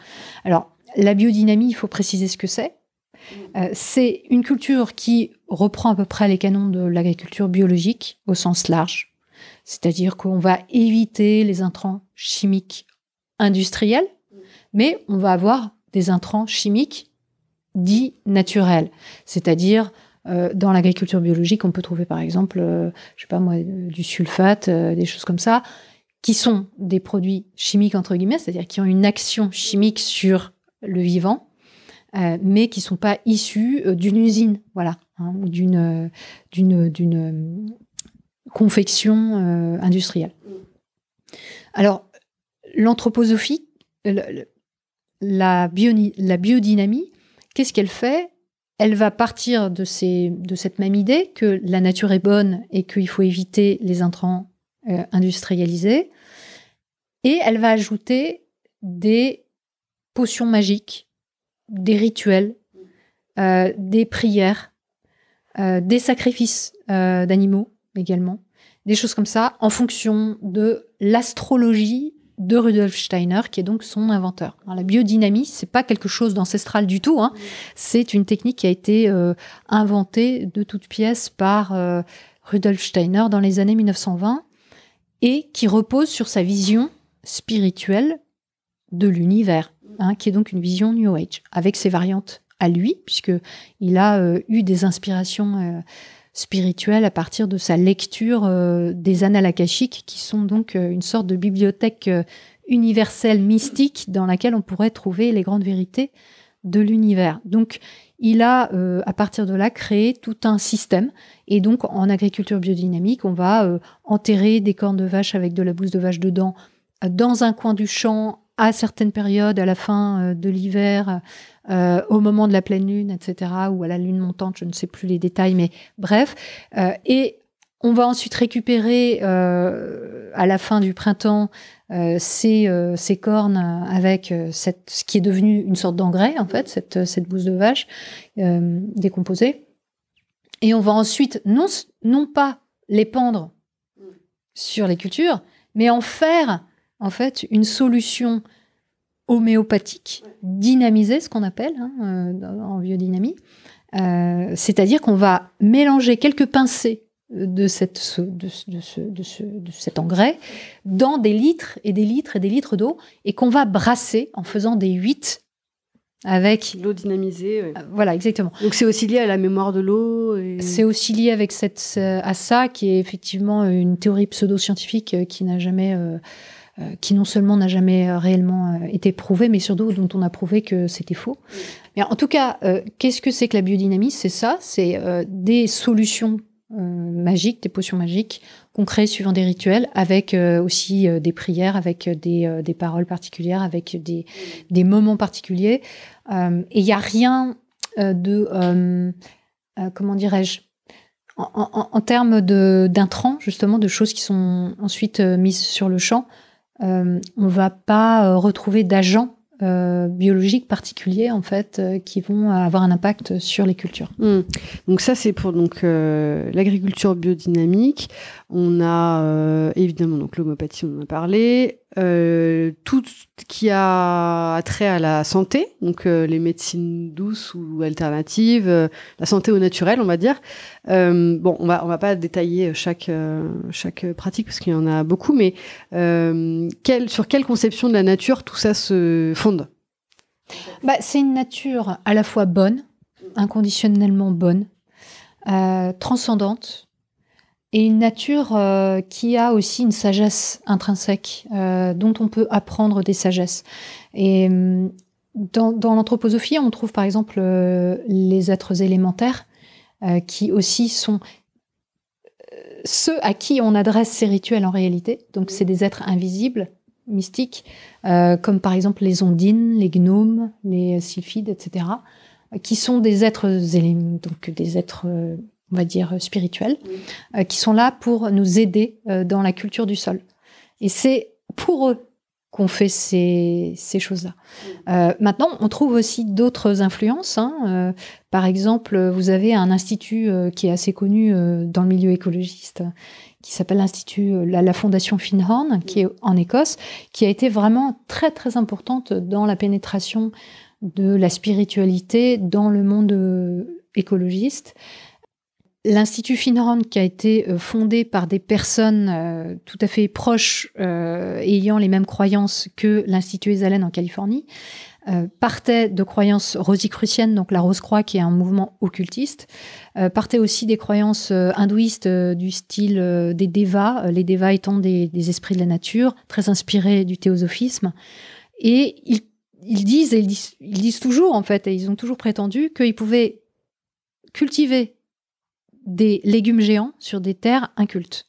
Speaker 4: Alors, la biodynamie, il faut préciser ce que c'est. Euh, c'est une culture qui reprend à peu près les canons de l'agriculture biologique au sens large. C'est-à-dire qu'on va éviter les intrants chimiques industriels, mais on va avoir des intrants chimiques dits naturels. C'est-à-dire euh, dans l'agriculture biologique, on peut trouver par exemple, euh, je sais pas moi, du sulfate, des choses comme ça, qui sont des produits chimiques entre guillemets, c'est-à-dire qui ont une action chimique sur le vivant, euh, mais qui sont pas issus euh, d'une usine, voilà, hein, ou d'une euh, d'une d'une confection industrielle. Alors l'anthroposophie, la, la biodynamie, qu'est-ce qu'elle fait? Elle va partir de, ces, de cette même idée que la nature est bonne et qu'il faut éviter les intrants industrialisés. Et elle va ajouter des potions magiques, des rituels, euh, des prières, euh, des sacrifices euh, d'animaux également, des choses comme ça, en fonction de l'astrologie de Rudolf Steiner, qui est donc son inventeur. La biodynamie, c'est pas quelque chose d'ancestral du tout. Hein. C'est une technique qui a été inventée de toutes pièces par Rudolf Steiner dans les années 1920 et qui repose sur sa vision spirituelle de l'univers, hein, qui est donc une vision New Age, avec ses variantes à lui, puisque il a euh, eu des inspirations euh, spirituel à partir de sa lecture euh, des annales akashiques, qui sont donc une sorte de bibliothèque universelle mystique dans laquelle on pourrait trouver les grandes vérités de l'univers. Donc, il a, à partir de là, créé tout un système. Et donc, en agriculture biodynamique, on va enterrer des cornes de vache avec de la bouse de vache dedans dans un coin du champ à certaines périodes, à la fin de l'hiver, euh, au moment de la pleine lune, etc., ou à la lune montante, je ne sais plus les détails, mais bref. Euh, et on va ensuite récupérer euh, à la fin du printemps ces, ces, cornes avec cette, ce qui est devenu une sorte d'engrais, en fait, cette, cette bouse de vache décomposée. Et on va ensuite non, non pas les pendre sur les cultures, mais en faire en fait une solution homéopathique, dynamisée, ce qu'on appelle hein, euh, en biodynamie. Euh, c'est-à-dire qu'on va mélanger quelques pincées de, cette, de, de, cet engrais dans des litres et des litres et des litres d'eau et qu'on va brasser en faisant des huit avec
Speaker 3: l'eau dynamisée.
Speaker 4: Euh, voilà, exactement.
Speaker 3: Donc c'est aussi lié à la mémoire de l'eau.
Speaker 4: C'est aussi lié avec cette à ça qui est effectivement une théorie pseudo-scientifique qui n'a jamais euh, qui non seulement n'a jamais euh, réellement euh, été prouvé, mais surtout dont on a prouvé que c'était faux. Mais en tout cas, qu'est-ce que c'est que la biodynamie C'est ça, c'est des solutions magiques, des potions magiques qu'on crée suivant des rituels, avec aussi des prières, avec des, des, paroles particulières, avec des, des moments particuliers. et il n'y a rien de, comment dirais-je, en, en, en, termes d'intrants, justement, de choses qui sont ensuite mises sur le champ, euh, on va pas euh, retrouver d'agents euh, biologiques particuliers en fait qui vont avoir un impact sur les cultures.
Speaker 3: Hmm. Donc ça c'est pour donc l'agriculture biodynamique. On a évidemment donc on en a parlé. Euh, tout ce qui a trait à la santé, donc euh, les médecines douces ou alternatives, euh, la santé au naturel, on va dire. bon, on va va pas détailler chaque pratique parce qu'il y en a beaucoup, mais sur quelle conception de la nature tout ça se fonde?
Speaker 4: Bah, c'est une nature à la fois bonne, inconditionnellement bonne, transcendante, et une nature euh, qui a aussi une sagesse intrinsèque, euh, dont on peut apprendre des sagesses. Et hum, dans, dans l'anthroposophie, on trouve par exemple euh, les êtres élémentaires, qui aussi sont ceux à qui on adresse ces rituels en réalité. Donc c'est des êtres invisibles, mystiques, comme par exemple les ondines, les gnomes, les sylphides, etc., qui sont des êtres, donc des êtres on va dire, spirituels, euh, qui sont là pour nous aider euh, dans la culture du sol. Et c'est pour eux qu'on fait ces, ces choses-là. Euh, maintenant, on trouve aussi d'autres influences. Hein. par exemple, vous avez un institut qui est assez connu dans le milieu écologiste, qui s'appelle l'Institut, la, la, Fondation Finhorn, qui est en Écosse, qui a été vraiment très très importante dans la pénétration de la spiritualité dans le monde écologiste. L'Institut Finron, qui a été euh, fondé par des personnes euh, tout à fait proches euh, ayant les mêmes croyances que l'Institut Esalen en Californie, partait de croyances rosicruciennes, donc la Rose-Croix, qui est un mouvement occultiste, partait aussi des croyances hindouistes du style des Devas, les Devas étant des, esprits de la nature, très inspirés du théosophisme. Et ils, ils disent, et ils disent, ils disent toujours, en fait, et ils ont toujours prétendu qu'ils pouvaient cultiver des légumes géants sur des terres incultes.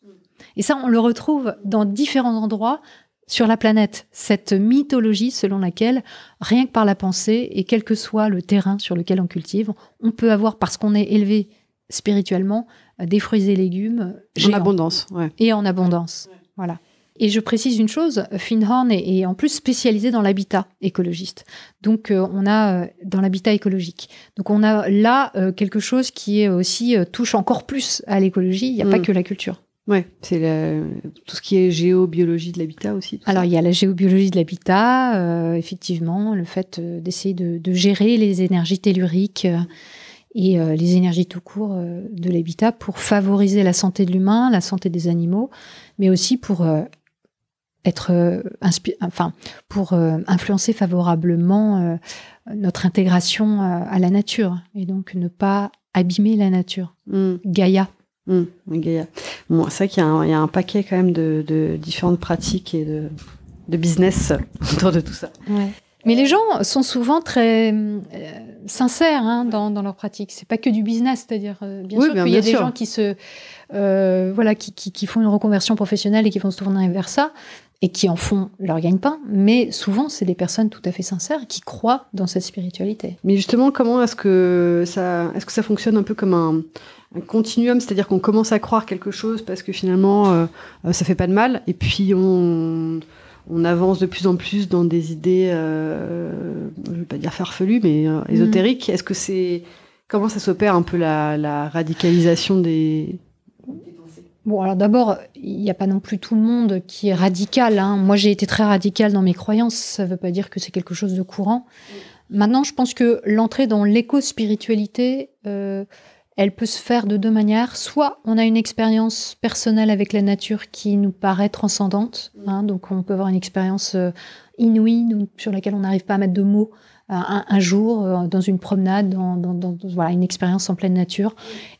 Speaker 4: Et ça, on le retrouve dans différents endroits sur la planète, cette mythologie selon laquelle, rien que par la pensée, et quel que soit le terrain sur lequel on cultive, on peut avoir, parce qu'on est élevé spirituellement, des fruits et légumes
Speaker 3: géants. En abondance, ouais.
Speaker 4: Et en abondance, voilà. Et je précise une chose, Finhorn est, en plus spécialisé dans l'habitat écologiste. Donc euh, on a euh, dans l'habitat écologique. Donc on a là euh, quelque chose qui est aussi touche encore plus à l'écologie. Il n'y a pas mm. que la culture.
Speaker 3: Ouais, c'est tout ce qui est géobiologie de l'habitat aussi.
Speaker 4: Alors il y a la géobiologie de l'habitat, effectivement, le fait d'essayer de, de, gérer les énergies telluriques et les énergies tout court de l'habitat pour favoriser la santé de l'humain, la santé des animaux, mais aussi pour être euh, enfin pour euh, influencer favorablement euh, notre intégration à la nature et donc ne pas abîmer la nature. Mm. Gaïa
Speaker 3: Gaïa. Bon, c'est vrai qu'il y, a un- il y a un paquet quand même de, de différentes pratiques et de, de business autour de tout ça.
Speaker 4: Mais les gens sont souvent très euh, sincères hein, dans, dans leur pratique. C'est pas que du business, c'est-à-dire euh, bien
Speaker 3: Oui,
Speaker 4: sûr qu'il y a
Speaker 3: bien
Speaker 4: des
Speaker 3: sûr.
Speaker 4: gens qui se euh, voilà qui, qui, qui font une reconversion professionnelle et qui vont se tourner vers ça et qui en font leur gagne-pain. Mais souvent, c'est des personnes tout à fait sincères qui croient dans cette spiritualité.
Speaker 3: Mais justement, comment est-ce que ça, est-ce que ça fonctionne un peu comme un, un continuum, c'est-à-dire qu'on commence à croire quelque chose parce que finalement, euh, euh, ça fait pas de mal, et puis on, on avance de plus en plus dans des idées, euh, je vais pas dire farfelues, mais euh, ésotériques. Est-ce que c'est comment ça s'opère un peu la, la radicalisation des
Speaker 4: Bon, alors d'abord, il n'y a pas non plus tout le monde qui est radical. hein. Moi, j'ai été très radical dans mes croyances. Ça ne veut pas dire que c'est quelque chose de courant. Maintenant, je pense que l'entrée dans l'éco-spiritualité, euh, elle peut se faire de deux manières. Soit on a une expérience personnelle avec la nature qui nous paraît transcendante. hein. donc, on peut avoir une expérience euh, inouïe sur laquelle on n'arrive pas à mettre de mots un, un jour euh, dans une promenade, dans, dans- dans- voilà, une expérience en pleine nature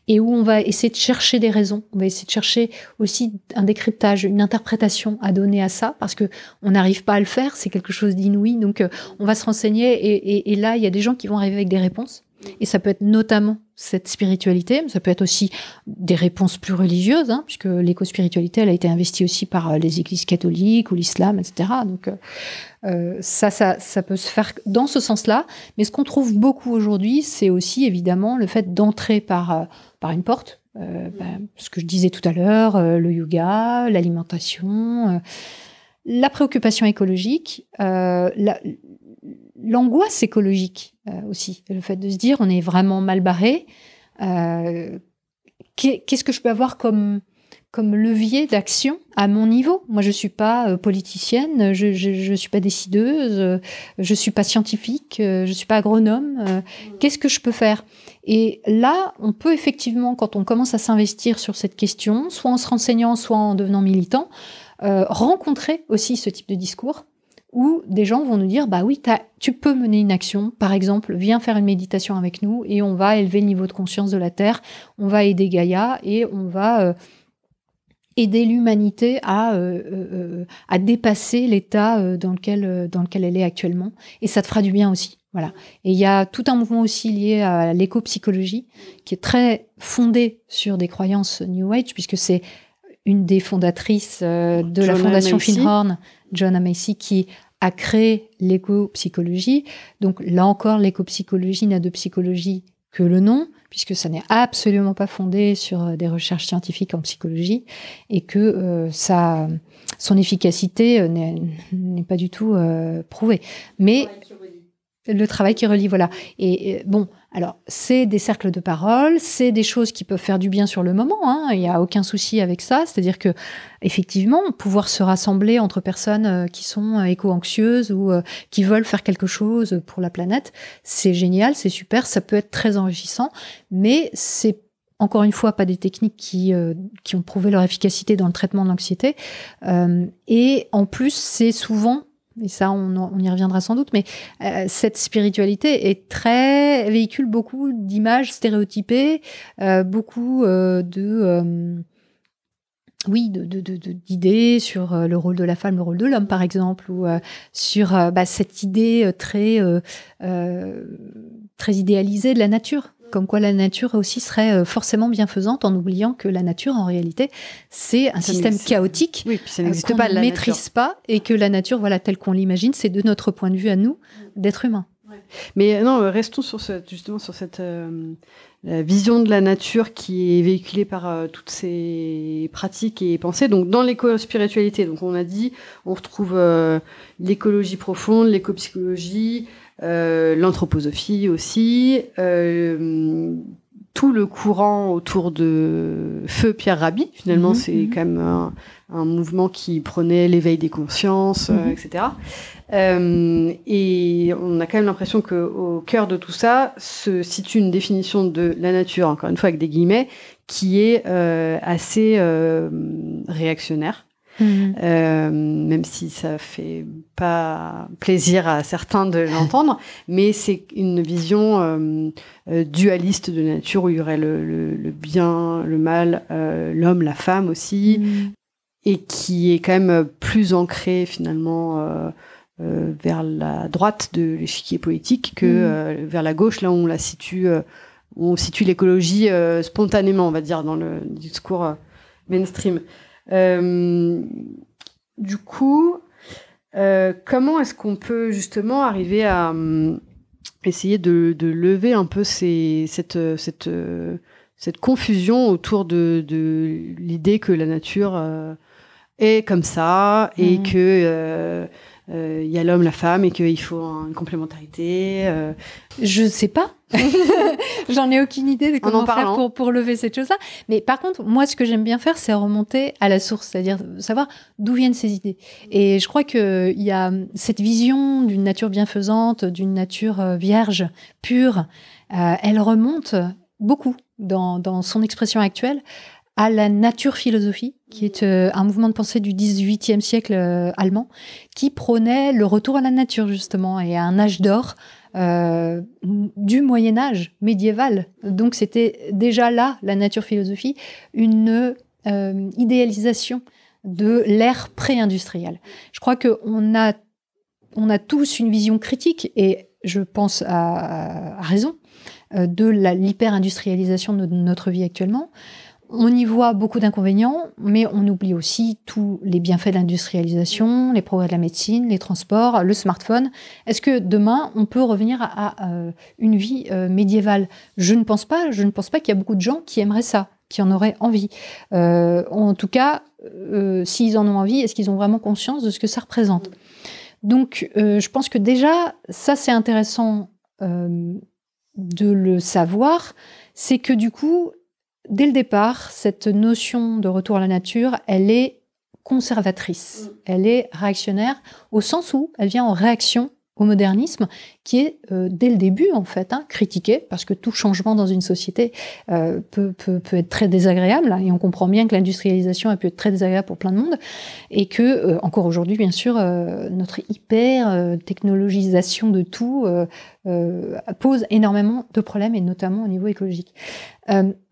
Speaker 4: et où on va essayer de chercher des raisons. On va essayer de chercher aussi un décryptage, une interprétation à donner à ça, parce que on n'arrive pas à le faire, c'est quelque chose d'inouï. Donc, euh, on va se renseigner, et, et- et là, il y a des gens qui vont arriver avec des réponses. Et ça peut être notamment cette spiritualité, mais ça peut être aussi des réponses plus religieuses, hein, puisque l'éco-spiritualité, elle a été investie aussi par euh, les églises catholiques ou l'islam, etc. Donc, euh, euh, ça, ça, ça peut se faire dans ce sens-là. Mais ce qu'on trouve beaucoup aujourd'hui, c'est aussi évidemment le fait d'entrer par, euh, par une porte. Euh, ben, ce que je disais tout à l'heure, le yoga, l'alimentation, euh, la préoccupation écologique, la- l'angoisse écologique aussi. Le fait de se dire, on est vraiment mal barré. Euh, qu'est- Qu'est-ce que je peux avoir comme, comme levier d'action à mon niveau? Moi, je suis pas euh, politicienne, je, je, je suis pas décideuse, euh, je suis pas scientifique, euh, je suis pas agronome. euh, Qu'est-ce que je peux faire? Et là, on peut effectivement, quand on commence à s'investir sur cette question, soit en se renseignant, soit en devenant militant, euh, rencontrer aussi ce type de discours où des gens vont nous dire bah oui tu peux mener une action. Par exemple viens faire une méditation avec nous et on va élever le niveau de conscience de la terre on va aider Gaïa et on va euh, aider l'humanité à euh, euh, à dépasser l'état dans lequel dans lequel elle est actuellement. Et ça te fera du bien aussi. Voilà. Et il y a tout un mouvement aussi lié à l'éco-psychologie qui est très fondé sur des croyances New Age puisque c'est une des fondatrices euh, de la fondation. Finhorn, Joanna Macy, qui a créé l'éco-psychologie. Donc là encore, l'éco-psychologie n'a de psychologie que le nom, puisque ça n'est absolument pas fondé sur euh, des recherches scientifiques en psychologie, et que euh, ça, son efficacité euh, n'est pas du tout euh, prouvée. Mais le travail qui relie, voilà. Et, bon, alors c'est des cercles de parole, c'est des choses qui peuvent faire du bien sur le moment. hein, Il n'y a aucun souci avec ça. C'est-à-dire que effectivement, pouvoir se rassembler entre personnes euh, qui sont euh, éco-anxieuses ou euh, qui veulent faire quelque chose pour la planète, c'est génial, c'est super, ça peut être très enrichissant, mais c'est encore une fois pas des techniques qui, euh, qui ont prouvé leur efficacité dans le traitement de l'anxiété. Euh, et en plus, c'est souvent et ça on, on y reviendra sans doute, mais euh, cette spiritualité est très véhicule beaucoup d'images stéréotypées, euh, beaucoup euh, de euh, oui, de, de- de- d'idées sur euh, le rôle de la femme, le rôle de l'homme, par exemple, ou euh, sur euh, bah, cette idée très euh, très idéalisée de la nature. Comme quoi la nature aussi serait euh, forcément bienfaisante en oubliant que la nature, en réalité, c'est un
Speaker 3: Ça
Speaker 4: système chaotique
Speaker 3: Oui, puis ça
Speaker 4: euh, qu'on
Speaker 3: pas
Speaker 4: ne maîtrise
Speaker 3: nature.
Speaker 4: pas et que la nature, voilà, telle qu'on l'imagine, c'est de notre point de vue à nous d'être humain.
Speaker 3: Mais euh, non, restons sur ce, justement sur cette euh, la vision de la nature qui est véhiculée par euh, toutes ces pratiques et pensées. Donc dans l'éco-spiritualité, donc on a dit, on retrouve euh, l'écologie profonde, l'éco-psychologie, l'anthroposophie aussi, euh, tout le courant autour de Feu Pierre Rabhi. Finalement,
Speaker 4: Mhm,
Speaker 3: c'est
Speaker 4: mhm.
Speaker 3: quand même un, un mouvement qui prenait l'éveil des consciences, euh,
Speaker 4: Mhm.
Speaker 3: etc. Euh, et on a quand même l'impression qu'au cœur de tout ça se situe une définition de la nature, encore une fois avec des guillemets, qui est euh, assez euh, réactionnaire. Mhm. euh, même si ça fait pas plaisir à certains de l'entendre, mais c'est une vision euh, euh, dualiste de nature où il y aurait le, bien, le mal, l'homme, la femme aussi, mhm. et qui est quand même plus ancré finalement vers la droite de l'échiquier politique que vers la gauche, là où on la situe on situe l'écologie euh, spontanément, on va dire, dans le discours euh, mainstream. Euh, du coup, comment est-ce qu'on peut justement arriver à essayer de, lever un peu cette, cette, cette confusion autour de, l'idée que la nature est comme ça et mmh. que il y a l'homme, la femme et qu'il faut une complémentarité.
Speaker 4: Je sais pas. J'en ai aucune idée de comment faire pour, pour lever cette chose-là. Mais par contre, moi, ce que j'aime bien faire, c'est remonter à la source, c'est-à-dire savoir d'où viennent ces idées. Et je crois qu'il y a cette vision d'une nature bienfaisante, d'une nature euh, vierge, pure, euh, elle remonte beaucoup dans, dans son expression actuelle à la nature philosophie, qui est euh, un mouvement de pensée du XVIIIe siècle allemand, qui prônait le retour à la nature justement et à un âge d'or euh, du Moyen Âge médiéval. Donc c'était déjà là, la nature philosophie, une euh, idéalisation de l'ère pré-industrielle. Je crois qu'on a, on a tous une vision critique, et je pense à, à raison, euh, de l'hyper-industrialisation de notre vie actuellement on y voit beaucoup d'inconvénients, mais on oublie aussi tous les bienfaits de l'industrialisation, les progrès de la médecine, les transports, le smartphone. Est-ce que demain, on peut revenir à, euh, une vie euh, médiévale? Je ne pense pas. Je ne pense pas qu'il y a beaucoup de gens qui aimeraient ça, qui en auraient envie. Euh, en tout cas, s'ils en ont envie, est-ce qu'ils ont vraiment conscience de ce que ça représente? Donc, je pense que déjà, ça, c'est intéressant de le savoir. C'est que du coup, dès le départ, cette notion de retour à la nature, elle est conservatrice, mm. elle est réactionnaire au sens où elle vient en réaction au modernisme, qui est euh, dès le début en fait hein, critiqué parce que tout changement dans une société euh, peut, peut, peut, être très désagréable hein, et on comprend bien que l'industrialisation a pu être très désagréable pour plein de monde et que euh, encore aujourd'hui bien sûr notre hyper technologisation de tout pose énormément de problèmes et notamment au niveau écologique.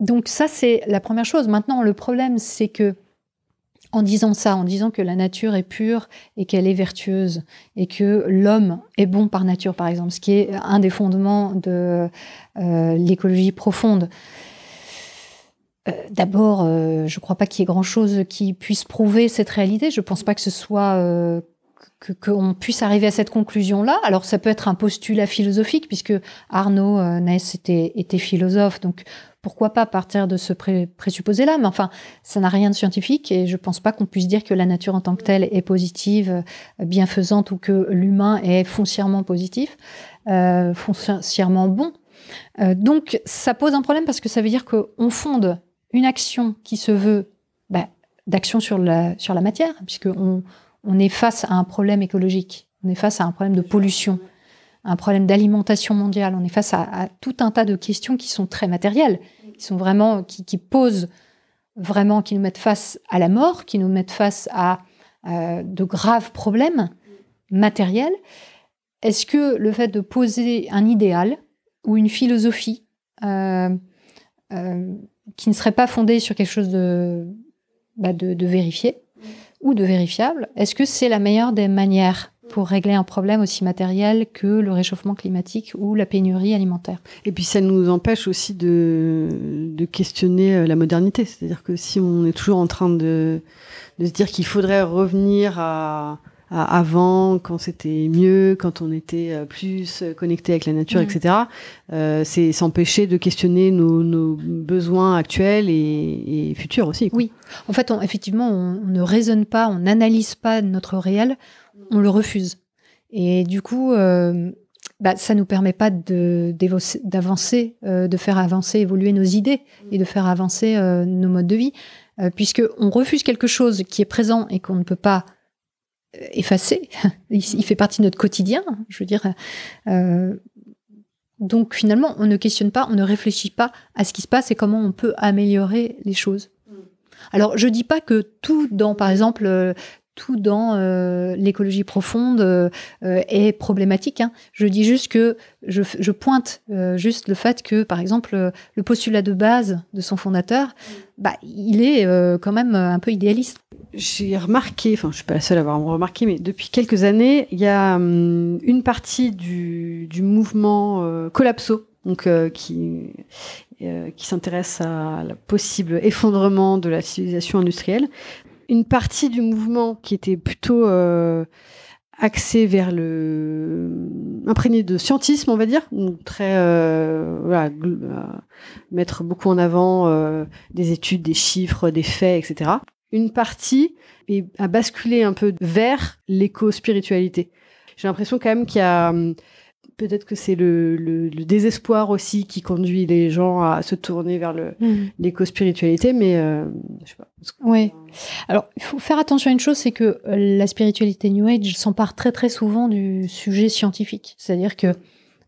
Speaker 4: donc ça c'est la première chose. Maintenant le problème c'est que en disant ça, en disant que la nature est pure et qu'elle est vertueuse et que l'homme est bon par nature, par exemple, ce qui est un des fondements de euh, l'écologie profonde. Euh, d'abord, euh, je ne crois pas qu'il y ait grand-chose qui puisse prouver cette réalité. Je ne pense pas que ce soit qu'on puisse arriver à cette conclusion-là. Alors, ça peut être un postulat philosophique, puisque Arnaud Naes était, était philosophe, donc pourquoi pas partir de ce présupposé-là? Mais enfin, ça n'a rien de scientifique et je pense pas qu'on puisse dire que la nature en tant que telle est positive, euh, bienfaisante ou que l'humain est foncièrement positif, euh, foncièrement bon. Euh, donc, ça pose un problème parce que ça veut dire qu'on fonde une action qui se veut bah, d'action sur la, sur la matière, puisqu'on on est face à un problème écologique, on est face à un problème de pollution, un problème d'alimentation mondiale. On est face à, tout un tas de questions qui sont très matérielles, qui sont vraiment, qui, posent vraiment, qui nous mettent face à la mort, qui nous mettent face à euh, de graves problèmes matériels. Est-ce que le fait de poser un idéal ou une philosophie euh, euh, qui ne serait pas fondée sur quelque chose de, bah, de vérifié ou de vérifiable, est-ce que c'est la meilleure des manières pour régler un problème aussi matériel que le réchauffement climatique ou la pénurie alimentaire?
Speaker 3: Et puis ça nous empêche aussi de, de questionner euh, la modernité. C'est-à-dire que si on est toujours en train de, de se dire qu'il faudrait revenir à, à avant, quand c'était mieux, quand on était euh, plus connecté avec la nature, mmh. etc., euh, c'est s'empêcher de questionner nos, nos besoins actuels et, et, futurs aussi.
Speaker 4: Oui, en fait, on, effectivement, on, on ne raisonne pas, on n'analyse pas notre réel, on le refuse. Et du coup, euh, bah, ça nous permet pas d'avancer, euh, de faire avancer, évoluer nos idées et de faire avancer euh, nos modes de vie, puisque on refuse quelque chose qui est présent et qu'on ne peut pas effacer. il, fait partie de notre quotidien, je veux dire. donc finalement, on ne questionne pas, on ne réfléchit pas à ce qui se passe et comment on peut améliorer les choses. Alors, je dis pas que tout dans, par exemple, euh, tout dans euh, l'écologie profonde euh, euh, est problématique. Hein. Je dis juste que je, pointe juste le fait que, par exemple, le postulat de base de son fondateur, bah, il est quand même un peu idéaliste.
Speaker 3: J'ai remarqué, enfin je suis pas la seule à avoir remarqué, mais depuis quelques années, il y a hum, une partie du, mouvement Collapso, donc qui qui s'intéresse à la possible effondrement de la civilisation industrielle. Une partie du mouvement qui était plutôt euh, axée vers le imprégné de scientisme, on va dire, donc très euh, voilà, euh, mettre beaucoup en avant euh, des études, des chiffres, des faits, etc. Une partie a basculé un peu vers l'éco-spiritualité. J'ai l'impression quand même qu'il y a hum, peut-être que c'est le, le- le désespoir aussi qui conduit les gens à se tourner vers le- l'éco-spiritualité, mais euh, je sais pas.
Speaker 4: Oui. Alors, il faut faire attention à une chose, c'est que euh, la spiritualité New Age s'empare très très souvent du sujet scientifique. C'est-à-dire que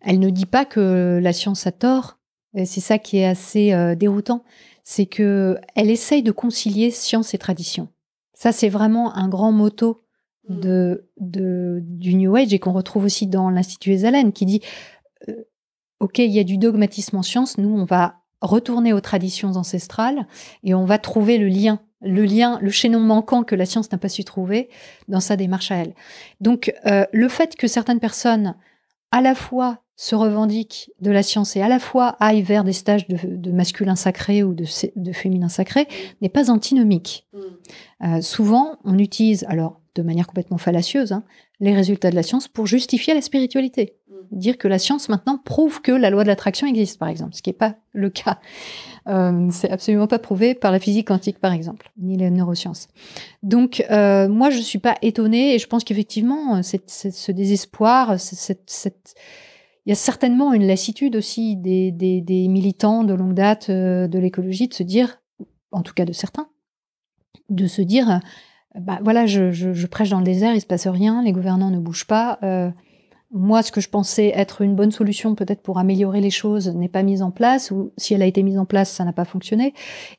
Speaker 4: elle ne dit pas que la science a tort. Et c'est ça qui est assez euh, déroutant, c'est que elle essaye de concilier science et tradition. Ça, c'est vraiment un grand motto de, de du New Age et qu'on retrouve aussi dans l'Institut Esalen, qui dit euh, OK, il y a du dogmatisme en science, nous, on va retourner aux traditions ancestrales et on va trouver le lien, le lien, le chaînon manquant que la science n'a pas su trouver dans sa démarche à elle. Donc, euh, le fait que certaines personnes, à la fois se revendiquent de la science et à la fois aillent vers des stages de, de masculin sacré ou de, féminin sacré n'est pas antinomique. Euh, souvent, on utilise, alors de manière complètement fallacieuse, hein, les résultats de la science pour justifier la spiritualité. Dire que la science maintenant prouve que la loi de l'attraction existe, par exemple, ce qui n'est pas le cas. Euh, c'est absolument pas prouvé par la physique quantique, par exemple, ni les neurosciences. Donc, euh, moi, je suis pas étonnée et je pense qu'effectivement, cette- cette- ce désespoir, cette, il y a certainement une lassitude aussi des, des- des militants de longue date euh, de l'écologie de se dire, en tout cas de certains, de se dire, euh, bah voilà, je, je- je prêche dans le désert, il se passe rien, les gouvernants ne bougent pas. euh, moi, ce que je pensais être une bonne solution peut-être pour améliorer les choses n'est pas mise en place, ou si elle a été mise en place, ça n'a pas fonctionné.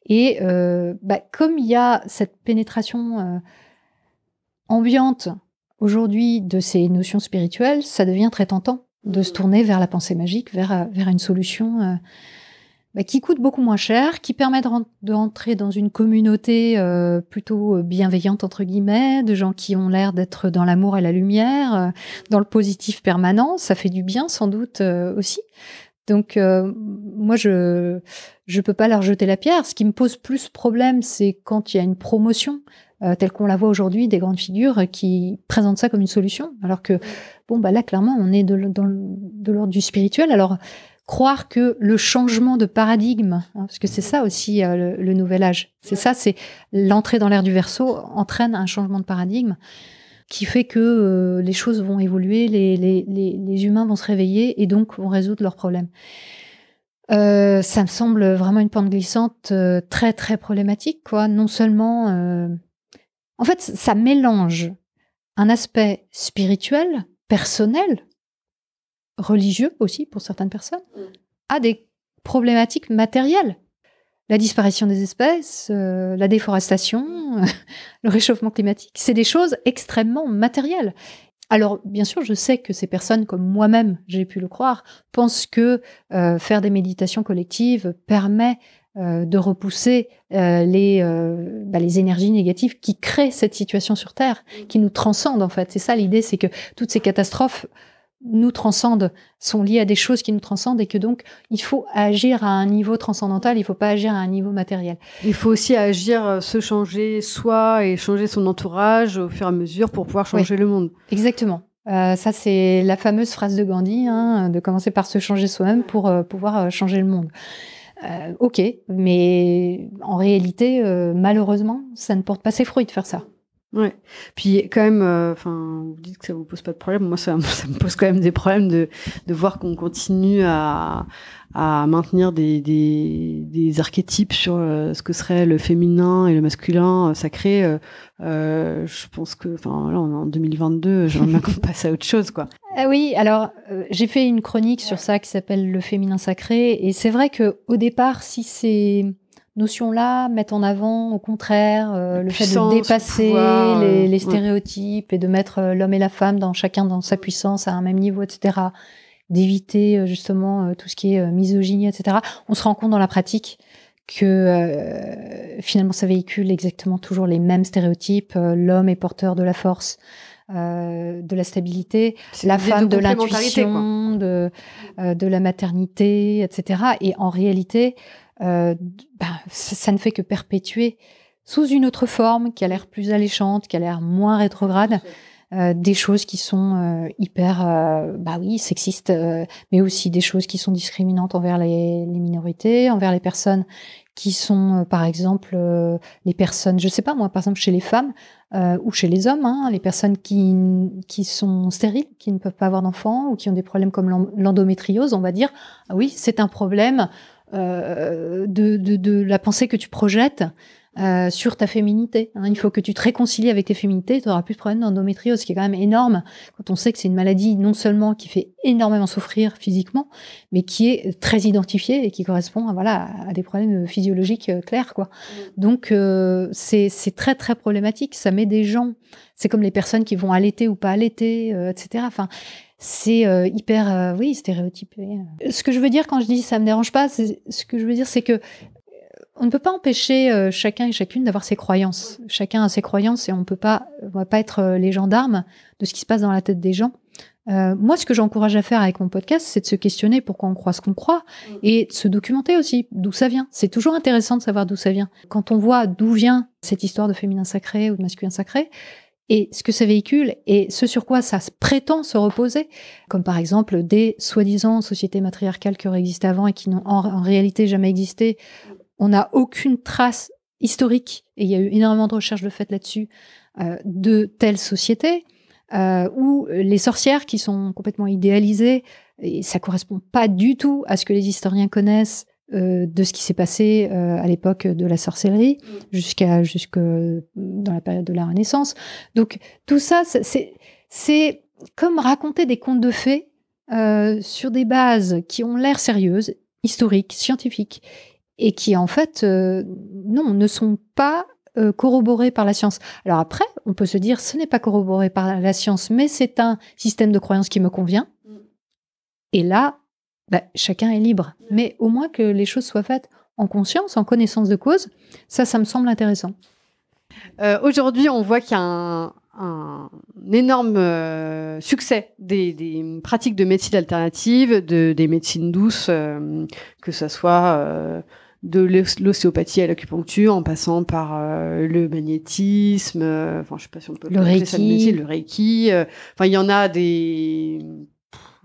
Speaker 4: Et euh, bah, comme il y a cette pénétration euh, ambiante aujourd'hui de ces notions spirituelles, ça devient très tentant de se tourner vers la pensée magique, vers, euh, vers une solution euh, bah, qui coûte beaucoup moins cher, qui permet de, ren- de rentrer dans une communauté euh, plutôt bienveillante, entre guillemets, de gens qui ont l'air d'être dans l'amour et la lumière, euh, dans le positif permanent. Ça fait du bien, sans doute, euh, aussi. Donc, euh, moi, je je peux pas leur jeter la pierre. Ce qui me pose plus problème, c'est quand il y a une promotion, euh, telle qu'on la voit aujourd'hui, des grandes figures qui présentent ça comme une solution, alors que, bon, bah là, clairement, on est de, dans de l'ordre du spirituel. Alors, croire que le changement de paradigme, hein, parce que c'est ça aussi euh, le, le nouvel âge, c'est ça, c'est l'entrée dans l'ère du verso entraîne un changement de paradigme qui fait que euh, les choses vont évoluer, les, les, les, les humains vont se réveiller et donc vont résoudre leurs problèmes. Euh, ça me semble vraiment une pente glissante très très problématique, quoi. Non seulement, en fait, ça mélange un aspect spirituel, personnel, religieux aussi pour certaines personnes, à des problématiques matérielles. La disparition des espèces, euh, la déforestation, le réchauffement climatique, c'est des choses extrêmement matérielles. Alors, bien sûr, je sais que ces personnes, comme moi-même, j'ai pu le croire, pensent que euh, faire des méditations collectives permet euh, de repousser euh, les, bah, les énergies négatives qui créent cette situation sur Terre, qui nous transcendent en fait. C'est ça l'idée, c'est que toutes ces catastrophes nous transcendent, sont liées à des choses qui nous transcendent et que donc il faut agir à un niveau transcendantal, il ne faut pas agir à un niveau matériel.
Speaker 3: Il faut aussi agir, euh, se changer soi et changer son entourage au fur et à mesure pour pouvoir changer le monde.
Speaker 4: Exactement. Euh, ça, c'est la fameuse phrase de Gandhi, hein, de commencer par se changer soi-même pour euh, pouvoir euh, changer le monde. Euh, ok, mais en réalité, euh, malheureusement, ça ne porte pas ses fruits de faire ça.
Speaker 3: Ouais. Puis quand même, euh, enfin, vous dites que ça vous pose pas de problème. Moi, ça, ça me pose quand même des problèmes de, de voir qu'on continue à, à maintenir des, des, des archétypes sur euh, ce que serait le féminin et le masculin euh, sacré. Euh, je pense que, enfin, là, on est en 2022. J'aimerais bien qu'on passe à autre chose, quoi.
Speaker 4: Ah oui, alors j'ai fait une chronique sur ça qui s'appelle le féminin sacré, et c'est vrai que au départ, si c'est notions-là mettent en avant, au contraire, euh, le fait de dépasser
Speaker 3: pouvoir,
Speaker 4: les,
Speaker 3: euh,
Speaker 4: les
Speaker 3: ouais.
Speaker 4: stéréotypes et de mettre euh, l'homme et la femme dans chacun dans sa puissance à un même niveau, etc. D'éviter euh, justement tout ce qui est misogynie, etc. On se rend compte dans la pratique que euh, finalement ça véhicule exactement toujours les mêmes stéréotypes. L'homme est porteur de la force, euh, de la stabilité, la femme de
Speaker 3: quoi.
Speaker 4: l'intuition, de, euh, de la maternité, etc. Et en réalité, euh, ben, ça, ça ne fait que perpétuer sous une autre forme qui a l'air plus alléchante, qui a l'air moins rétrograde, euh, des choses qui sont euh, hyper, euh, bah oui, sexistes, euh, mais aussi des choses qui sont discriminantes envers les, les minorités, envers les personnes qui sont, euh, par exemple, euh, les personnes, je sais pas moi, par exemple chez les femmes euh, ou chez les hommes, hein, les personnes qui, qui sont stériles, qui ne peuvent pas avoir d'enfants ou qui ont des problèmes comme l'en- l'endométriose, on va dire, ah oui, c'est un problème de, de, de la pensée que tu projettes euh, sur ta féminité. hein. Il faut que tu te réconcilies avec tes féminités, tu auras plus de problème d'endométriose, ce qui est quand même énorme quand on sait que c'est une maladie non seulement qui fait énormément souffrir physiquement, mais qui est très identifiée et qui correspond à, voilà, à des problèmes physiologiques euh, clairs. Quoi. Donc euh, c'est c'est très très problématique. Ça met des gens, c'est comme les personnes qui vont allaiter ou pas allaiter, euh, etc. Enfin, c'est euh, hyper, euh, oui, stéréotypé. Ce que je veux dire quand je dis ça me dérange pas, c'est- ce que je veux dire, c'est que euh, on ne peut pas empêcher euh, chacun et chacune d'avoir ses croyances. Chacun a ses croyances et on peut pas, on va pas être euh, les gendarmes de ce qui se passe dans la tête des gens. Euh, moi, ce que j'encourage à faire avec mon podcast, c'est de se questionner pourquoi on croit ce qu'on croit et de se documenter aussi d'où ça vient. C'est toujours intéressant de savoir d'où ça vient. Quand on voit d'où vient cette histoire de féminin sacré ou de masculin sacré, et ce que ça véhicule et ce sur quoi ça prétend se reposer, comme par exemple des soi-disant sociétés matriarcales qui auraient existé avant et qui n'ont en, en réalité jamais existé. On n'a aucune trace historique, et il y a eu énormément de recherches de fait là-dessus, euh, de telles sociétés, euh, où les sorcières qui sont complètement idéalisées, et ça correspond pas du tout à ce que les historiens connaissent euh, de ce qui s'est passé euh, à l'époque de la sorcellerie jusqu'à jusque dans la période de la Renaissance. Donc tout ça, c'est c'est comme raconter des contes de fées euh, sur des bases qui ont l'air sérieuses, historiques, scientifiques, et qui en fait, non, ne sont pas corroborées par la science. Alors après, on peut se dire, ce n'est pas corroboré par la science, mais c'est un système de croyance qui me convient. Et là, bah, chacun est libre. Mais au moins que les choses soient faites en conscience, en connaissance de cause, ça, ça me semble intéressant.
Speaker 3: Euh, Aujourd'hui, on voit qu'il y a un, un énorme euh, succès des, des pratiques de médecine alternative, de, des médecines douces, euh, que ce soit euh, de l'os- l'ostéopathie à l'acupuncture, en passant par euh, le magnétisme, euh, enfin je sais pas si on peut
Speaker 4: Le
Speaker 3: appeler ça de
Speaker 4: Reiki.
Speaker 3: médecine, le reiki. euh, Enfin, il y en a des.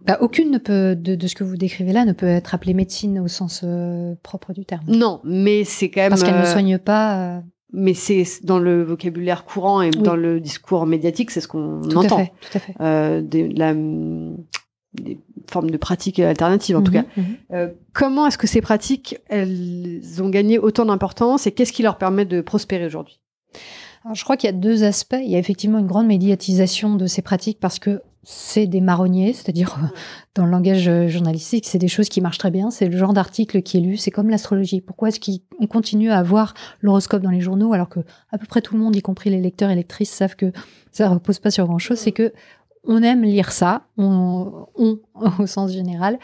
Speaker 4: Bah, aucune ne peut, de, de ce que vous décrivez là ne peut être appelée médecine au sens euh, propre du terme.
Speaker 3: Non, mais c'est quand même.
Speaker 4: Parce qu'elle ne
Speaker 3: euh,
Speaker 4: soigne pas. euh,
Speaker 3: Mais c'est dans le vocabulaire courant et
Speaker 4: Oui.
Speaker 3: dans le discours médiatique, c'est ce qu'on
Speaker 4: tout
Speaker 3: entend.
Speaker 4: à fait. Tout à fait.
Speaker 3: euh, des, la, des formes de pratiques alternatives en tout
Speaker 4: Mhm,
Speaker 3: cas.
Speaker 4: mhm.
Speaker 3: Euh, comment est-ce que ces pratiques, elles ont gagné autant d'importance et qu'est-ce qui leur permet de prospérer aujourd'hui?
Speaker 4: Alors, je crois qu'il y a deux aspects. Il y a effectivement une grande médiatisation de ces pratiques parce que c'est des marronniers, c'est-à-dire euh, dans le langage euh, journalistique, c'est des choses qui marchent très bien. C'est le genre d'article qui est lu. C'est comme l'astrologie. Pourquoi est-ce qu'on continue à avoir l'horoscope dans les journaux alors que à peu près tout le monde, y compris les lecteurs et lectrices, savent que ça repose pas sur grand-chose C'est que on aime lire ça, on, au sens général,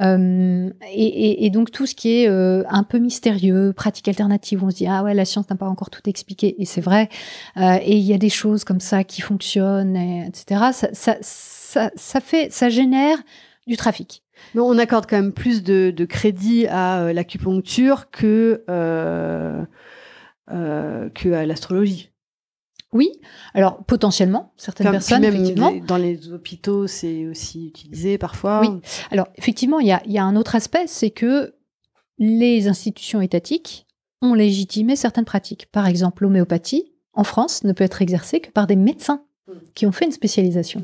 Speaker 4: Euh, et, donc tout ce qui est euh, un peu mystérieux, pratique alternative, on se dit ah ouais la science n'a pas encore tout expliqué, et c'est vrai. Euh, et il y a des choses comme ça qui fonctionnent, et, etc. Ça, fait, ça génère du trafic.
Speaker 3: Mais on accorde quand même plus de, crédit à l'acupuncture que, que à l'astrologie.
Speaker 4: Oui. Alors potentiellement certaines
Speaker 3: Comme-
Speaker 4: personnes
Speaker 3: même
Speaker 4: effectivement.
Speaker 3: dans les hôpitaux, c'est aussi utilisé parfois.
Speaker 4: Oui. Alors, effectivement, il y a, il y a un autre aspect, c'est que les institutions étatiques ont légitimé certaines pratiques. Par exemple, l'homéopathie, en France, ne peut être exercée que par des médecins qui ont fait une spécialisation.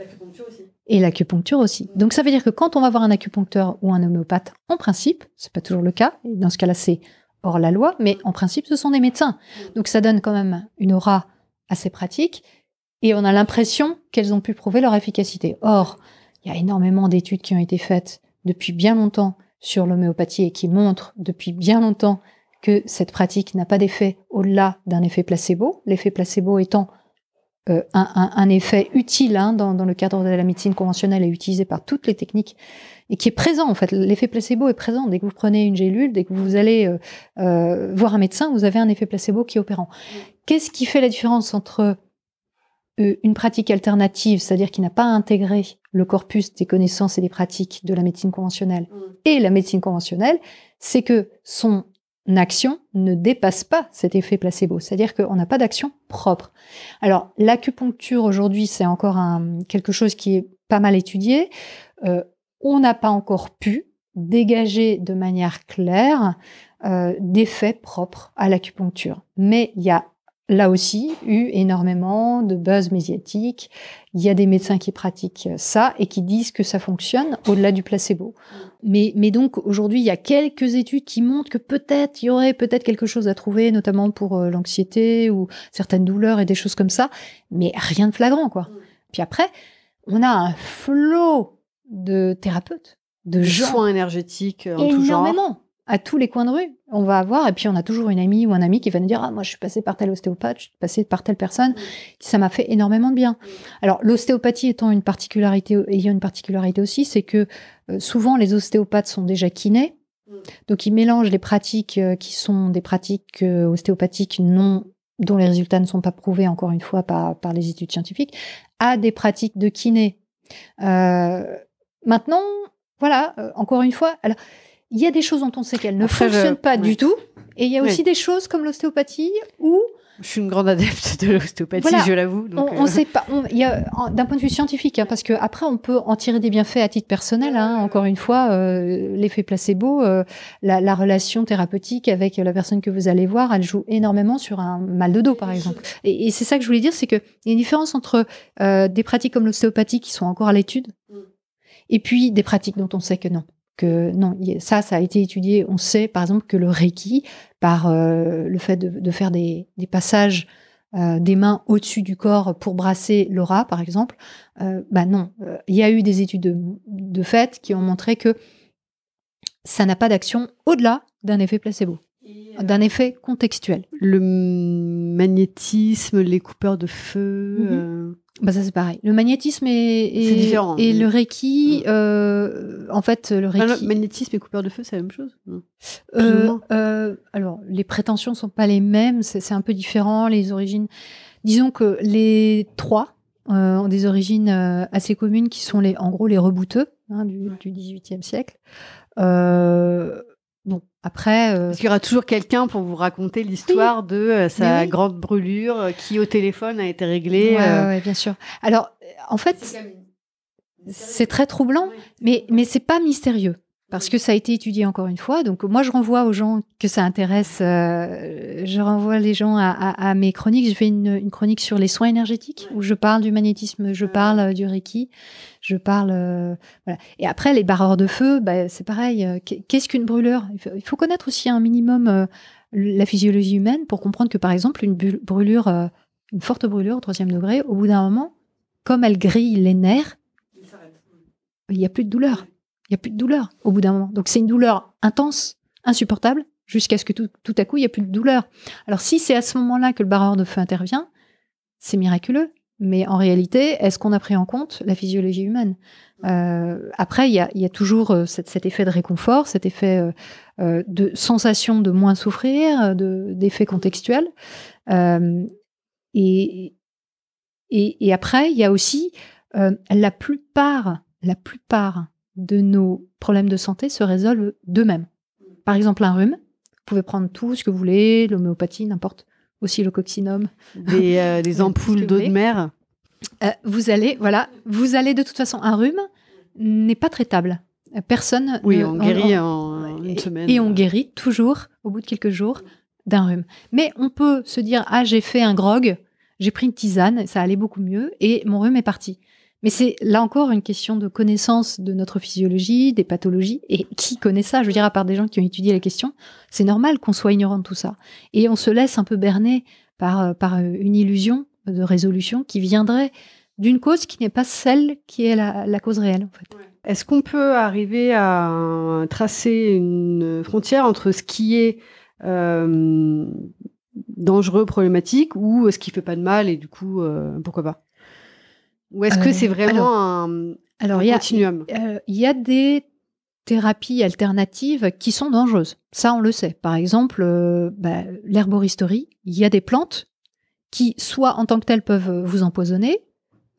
Speaker 4: Et l'acupuncture aussi. Donc, ça veut dire que quand on va voir un acupuncteur ou un homéopathe, en principe, c'est pas toujours le cas, et dans ce cas-là, c'est hors la loi, mais en principe, ce sont des médecins. Donc, ça donne quand même une aura à ces pratiques, et on a l'impression qu'elles ont pu prouver leur efficacité. Or, il y a énormément d'études qui ont été faites depuis bien longtemps sur l'homéopathie et qui montrent depuis bien longtemps que cette pratique n'a pas d'effet au-delà d'un effet placebo, l'effet placebo étant euh, un, effet utile hein, dans, le cadre de la médecine conventionnelle et utilisé par toutes les techniques et qui est présent en fait. L'effet placebo est présent dès que vous prenez une gélule, dès que vous allez euh, euh, voir un médecin, vous avez un effet placebo qui est opérant. Qu'est-ce qui fait la différence entre une pratique alternative, c'est-à-dire qui n'a pas intégré le corpus des connaissances et des pratiques de la médecine conventionnelle, et la médecine conventionnelle, c'est que son action ne dépasse pas cet effet placebo, c'est-à-dire qu'on n'a pas d'action propre. Alors l'acupuncture aujourd'hui, c'est encore un, quelque chose qui est pas mal étudié. Euh, on n'a pas encore pu dégager de manière claire euh, d'effets propres à l'acupuncture. Mais il y a là aussi eu énormément de buzz médiatique. Il y a des médecins qui pratiquent ça et qui disent que ça fonctionne au-delà du placebo. Mais, mais donc aujourd'hui, il y a quelques études qui montrent que peut-être il y aurait peut-être quelque chose à trouver, notamment pour euh, l'anxiété ou certaines douleurs et des choses comme ça, mais rien de flagrant quoi. Puis après, on a un flot de thérapeutes, de
Speaker 3: soins énergétiques en tout genre.
Speaker 4: Énormément à tous les coins de rue. On va avoir, et puis on a toujours une amie ou un ami qui va nous dire Ah, moi, je suis passé par tel ostéopathe, je suis passé par telle personne, ça m'a fait énormément de bien. Alors, l'ostéopathie étant une particularité, ayant une particularité aussi, c'est que euh, souvent les ostéopathes sont déjà kinés, donc ils mélangent les pratiques euh, qui sont des pratiques euh, ostéopathiques non dont les résultats ne sont pas prouvés encore une fois par, par les études scientifiques, à des pratiques de kiné. Maintenant, voilà, encore une fois, alors il y a des choses dont on sait qu'elles ne fonctionnent pas du tout. Et il y a aussi des choses comme l'ostéopathie où
Speaker 3: je suis une grande adepte de l'ostéopathie, je l'avoue.
Speaker 4: On, ne sait pas. Il y a d'un point de vue scientifique, hein, parce que après on peut en tirer des bienfaits à titre personnel. Hein, encore une fois, euh, l'effet placebo, euh, la, relation thérapeutique avec la personne que vous allez voir, elle joue énormément sur un mal de dos, par exemple. Et, et c'est ça que je voulais dire, c'est qu'il y a une différence entre euh, des pratiques comme l'ostéopathie qui sont encore à l'étude, mm. Et puis des pratiques dont on sait que non non, ça, ça a été étudié. On sait, par exemple, que le Reiki, par euh, le fait de, faire des, passages euh, des mains au-dessus du corps pour brasser l'aura, par exemple, euh, bah non, il y a eu des études de, de fait qui ont montré que ça n'a pas d'action au-delà d'un effet placebo, d'un effet contextuel.
Speaker 3: Le magnétisme, les coupeurs de feu.
Speaker 4: Mhm. Bah ça c'est pareil. Le magnétisme et, et, et le reiki, euh, en fait le reiki.
Speaker 3: le magnétisme et coupeur de feu c'est la même chose.
Speaker 4: Euh, euh, alors les prétentions sont pas les mêmes, c'est un peu différent. Les origines, disons que les trois ont des origines assez communes qui sont les, en gros les rebouteux hein, du, du, XVIIIe siècle. Bon, après.
Speaker 3: Euh... Parce qu'il y aura toujours quelqu'un pour vous raconter l'histoire de euh, sa grande brûlure euh, qui, au téléphone, a été réglée.
Speaker 4: Oui, euh. bien sûr. Alors, en fait, c'est très troublant, mais, mais c'est pas mystérieux parce que ça a été étudié encore une fois. Donc moi, je renvoie aux gens que ça intéresse. Euh, je renvoie les gens à, mes chroniques. Je fais une, chronique sur les soins énergétiques où je parle du magnétisme, je parle euh, du reiki, je parle. Euh, voilà. Et après, les barreurs de feu, bah, c'est pareil. Qu'est-ce qu'une brûlure Il faut connaître aussi un minimum la physiologie humaine pour comprendre que par exemple une brûlure, une forte brûlure au troisième degré, au bout d'un moment, comme elle grille les nerfs, il n'y a plus de douleur il n'y a plus de douleur au bout d'un moment. Donc c'est une douleur intense, insupportable, jusqu'à ce que tout, à coup, il n'y a plus de douleur. Alors si c'est à ce moment-là que le barreur de feu intervient, c'est miraculeux. Mais en réalité, est-ce qu'on a pris en compte la physiologie humaine? Euh, Après, il y a, toujours euh, cet, effet de réconfort, cet effet euh, de sensation de moins souffrir, d'effet contextuel. Et, et, après, il y a aussi la plupart, la plupart de nos problèmes de santé se résolvent d'eux-mêmes. Par exemple, un rhume, vous pouvez prendre tout ce que vous voulez, l'homéopathie, n'importe, aussi le coccinum.
Speaker 3: Des, euh, ampoules d'eau de mer.
Speaker 4: Euh, vous allez, voilà, vous allez de toute façon, un rhume n'est pas traitable. Personne.
Speaker 3: Oui, on guérit en, une semaine.
Speaker 4: Et on guérit toujours au bout de quelques jours d'un rhume. Mais on peut se dire ah j'ai fait un grog, j'ai pris une tisane, ça allait beaucoup mieux et mon rhume est parti. Mais c'est là encore une question de connaissance de notre physiologie, des pathologies. Et qui connaît ça Je veux dire, à part des gens qui ont étudié la question, c'est normal qu'on soit ignorant de tout ça. Et on se laisse un peu berner par, euh, par euh, une illusion de résolution qui viendrait d'une cause qui n'est pas celle qui est la, cause réelle. En fait.
Speaker 3: Est-ce qu'on peut arriver à tracer une frontière entre ce qui est euh, dangereux, problématique, ou est-ce qu'il fait pas de mal et du coup, pourquoi pas? Ou est-ce que
Speaker 4: Euh,
Speaker 3: c'est vraiment
Speaker 4: alors-
Speaker 3: un,
Speaker 4: Alors,
Speaker 3: un
Speaker 4: il y a,
Speaker 3: continuum
Speaker 4: Euh, il y a des thérapies alternatives qui sont dangereuses. Ça, on le sait. Par exemple, euh, bah, l'herboristerie, il y a des plantes qui, soit en tant que telles, peuvent vous empoisonner,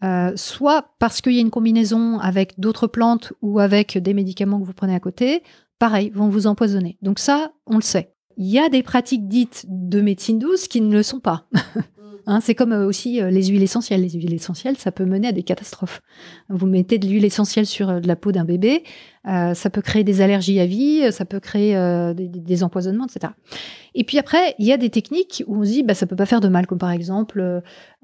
Speaker 4: euh, soit parce qu'il y a une combinaison avec d'autres plantes ou avec des médicaments que vous prenez à côté, pareil, vont vous empoisonner. Donc ça, on le sait. Il y a des pratiques dites de médecine douce qui ne le sont pas. Hein, c'est comme euh, aussi euh, les huiles essentielles. Les huiles essentielles, ça peut mener à des catastrophes. Vous mettez de l'huile essentielle sur euh, la peau d'un bébé, ça peut créer des allergies à vie, ça peut créer des, empoisonnements, etc. Et puis après, il y a des techniques où on se dit, bah, ça peut pas faire de mal, comme par exemple,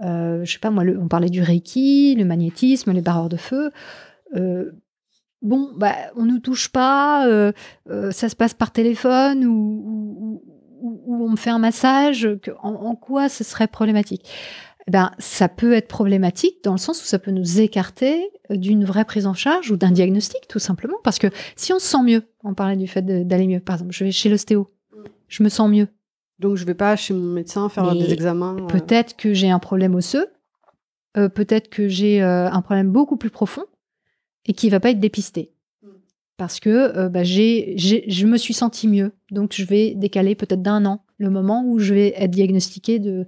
Speaker 4: euh, je sais pas moi, on parlait du reiki, le magnétisme, les barreurs de feu. Bon, bah, on nous touche pas, ça se passe par téléphone ou- ou on me fait un massage. que- en, en quoi ce serait problématique? Eh ben, ça peut être problématique dans le sens où ça peut nous écarter euh, d'une vraie prise en charge ou d'un diagnostic, tout simplement. Parce que si on se sent mieux, on parlait du fait d'aller mieux. Par exemple, je vais chez l'ostéo, je me sens mieux.
Speaker 3: Donc je vais pas chez mon médecin faire
Speaker 4: Mais
Speaker 3: des examens. euh,
Speaker 4: Peut-être que j'ai un problème osseux, euh, peut-être que j'ai euh, un problème beaucoup plus profond et qui va pas être dépisté. Parce que euh, bah, j'ai, je me suis senti mieux. Donc je vais décaler peut-être d'un an le moment où je vais être diagnostiqué de,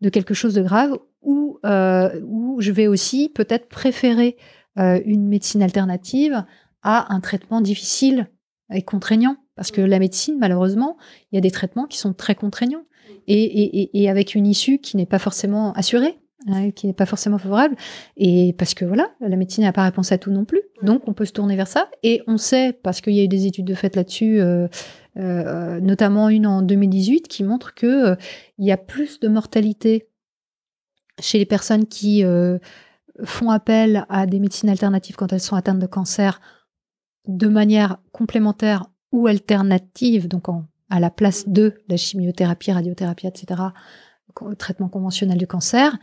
Speaker 4: de quelque chose de grave ou euh, où je vais aussi peut-être préférer euh, une médecine alternative à un traitement difficile et contraignant. Parce que la médecine, malheureusement, il y a des traitements qui sont très contraignants et, et- et- et avec une issue qui n'est pas forcément assurée, hein, qui n'est pas forcément favorable. Et parce que voilà, la médecine n'a pas réponse à tout non plus. Donc on peut se tourner vers ça. Et on sait, parce qu'il y a eu des études de fait là-dessus, euh, euh, notamment une en 2018, qui montre que euh, y a plus de mortalité chez les personnes qui font appel à des médecines alternatives quand elles sont atteintes de cancer de manière complémentaire ou alternative, donc en- à la place de la chimiothérapie, radiothérapie, etc., traitement conventionnel du cancer.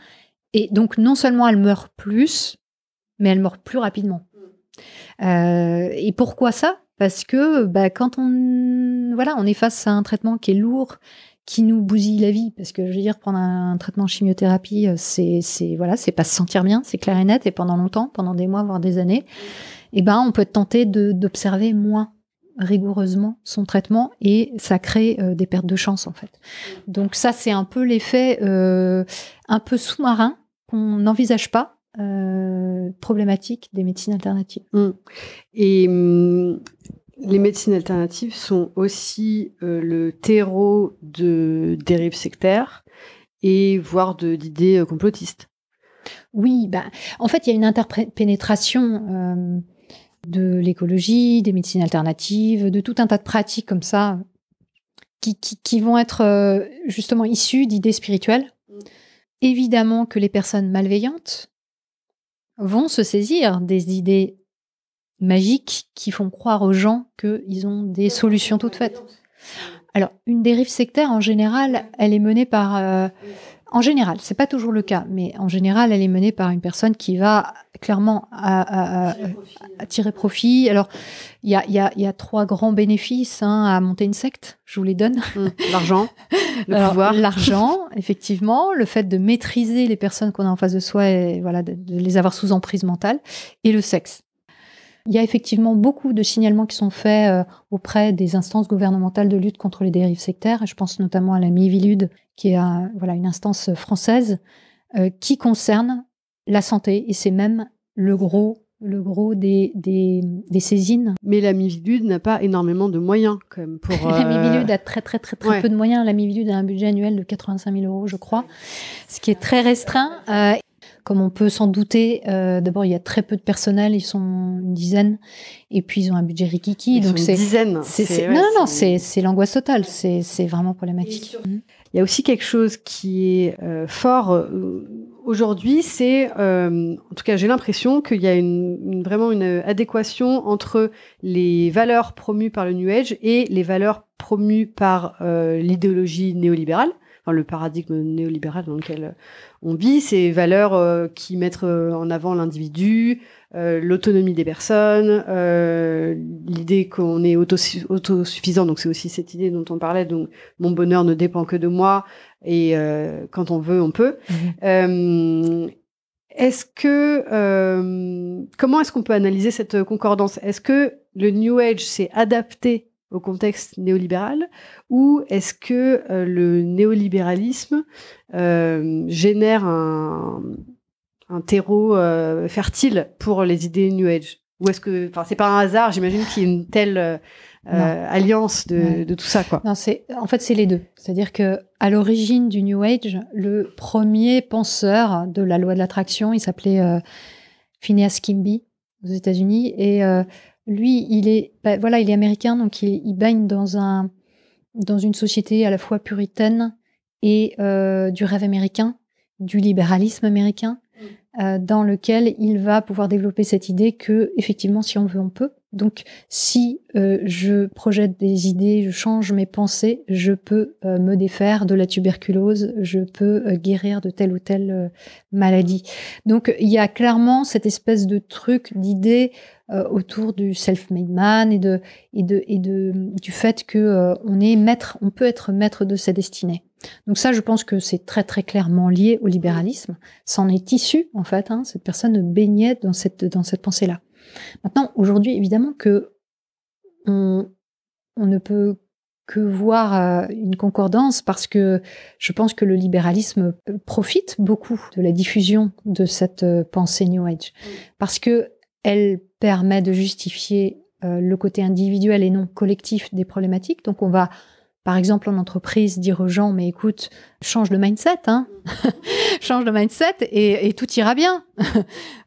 Speaker 4: Et donc, non seulement elles meurent plus, mais elles meurent plus rapidement. Euh, et pourquoi ça? Parce que bah, quand on, voilà, on est face à un traitement qui est lourd, qui nous bousille la vie, parce que je veux dire, prendre un, traitement chimiothérapie, euh, c'est, c'est voilà, c'est pas se sentir bien, c'est clair et net, et pendant longtemps, pendant des mois, voire des années, et ben, on peut être tenté de, d'observer moins rigoureusement son traitement et ça crée euh, des pertes de chance en fait. Donc ça c'est un peu l'effet euh, un peu sous-marin qu'on n'envisage pas euh, problématique des médecines alternatives.
Speaker 3: Et hum, les médecines alternatives sont aussi le terreau de dérives sectaires et voire de- d'idées complotistes.
Speaker 4: Oui, bah, en fait, il y a une interpénétration de l'écologie, des médecines alternatives, de tout un tas de pratiques comme ça qui, qui- qui vont être euh, justement issues d'idées spirituelles. Évidemment que les personnes malveillantes vont se saisir des idées magiques qui font croire aux gens qu'ils ont des solutions toutes faites. Alors, une dérive sectaire, en général, elle est menée par... euh, en général, c'est pas toujours le cas, mais en général, elle est menée par une personne qui va clairement à, à- à- à tirer profit. Alors, il y a, y a- y a trois grands bénéfices hein, à monter une secte, je vous les donne.
Speaker 3: Hum, L'argent, le
Speaker 4: Alors,
Speaker 3: pouvoir.
Speaker 4: L'argent, effectivement, le fait de maîtriser les personnes qu'on a en face de soi et voilà, de, de les avoir sous emprise mentale, et le sexe. Il y a effectivement beaucoup de signalements qui sont faits euh, auprès des instances gouvernementales de lutte contre les dérives sectaires. Je pense notamment à la Mivilude, qui est un- voilà, une instance française euh, qui concerne la santé. Et c'est même le gros, le gros des, des, des saisines
Speaker 3: Mais la Mivilude n'a pas énormément de moyens quand même pour.
Speaker 4: la
Speaker 3: euh,
Speaker 4: Mivilude a très très très très
Speaker 3: ouais.
Speaker 4: peu de moyens. La Mivilude a un budget annuel de 85 000 euros, je crois, ce qui est très restreint. Euh, comme on peut s'en douter, euh, d'abord il y a très peu de personnel, ils sont une dizaine, et puis ils ont un budget rikiki,
Speaker 3: ils sont
Speaker 4: donc
Speaker 3: une
Speaker 4: c'est
Speaker 3: dizaine.
Speaker 4: c'est-
Speaker 3: ouais,
Speaker 4: non non non,
Speaker 3: c'est-
Speaker 4: l'angoisse totale, c'est vraiment problématique. Mhm.
Speaker 3: Il y a aussi quelque chose qui est euh, fort euh, aujourd'hui, c'est, euh, en tout cas j'ai l'impression qu'il y a une, une- vraiment une adéquation entre les valeurs promues par le New Age et les valeurs promues par euh, l'idéologie néolibérale. Enfin, le paradigme néolibéral dans lequel on vit, ces valeurs euh, qui mettent euh, en avant l'individu, euh, l'autonomie des personnes, l'idée qu'on est autosuffisant. Donc c'est aussi cette idée dont on parlait. Donc mon bonheur ne dépend que de moi et quand on veut, on peut. Mmh. est-ce que comment est-ce qu'on peut analyser cette concordance? Est-ce que le New Age s'est adapté au contexte néolibéral ou est-ce que euh, le néolibéralisme euh, génère un, un terreau euh, fertile pour les idées New Age? Ou est-ce que, enfin, c'est pas un hasard, j'imagine qu'il y a une telle alliance de, de, tout ça, quoi.
Speaker 4: Non, c'est, en fait, c'est les deux. C'est-à-dire que à l'origine du New Age, le premier penseur de la loi de l'attraction, il s'appelait Phineas Kimby aux États-Unis et lui, il est, bah, voilà, il est américain, donc il, il, baigne dans un, dans une société à la fois puritaine et euh, du rêve américain, du libéralisme américain, mm. euh, dans lequel il va pouvoir développer cette idée que, effectivement, si on veut, on peut. Donc, si euh, je projette des idées, je change mes pensées, je peux euh, me défaire de la tuberculose, je peux euh, guérir de telle ou telle maladie. Donc, il y a clairement cette espèce de truc, d'idée autour du self-made man et de et de et de du fait que on est maître, on peut être maître de sa destinée. Donc ça, je pense que c'est très très clairement lié au libéralisme. C'en est issu en fait. Hein, cette personne baignait dans cette dans cette pensée-là. Maintenant, aujourd'hui, évidemment que on, ne peut que voir euh, une concordance parce que je pense que le libéralisme profite beaucoup de la diffusion de cette euh, pensée New Age parce que elle permet de justifier euh, le côté individuel et non collectif des problématiques. Donc on va par exemple, en entreprise, dire aux gens, mais écoute, change de mindset, hein change de mindset et, tout ira bien.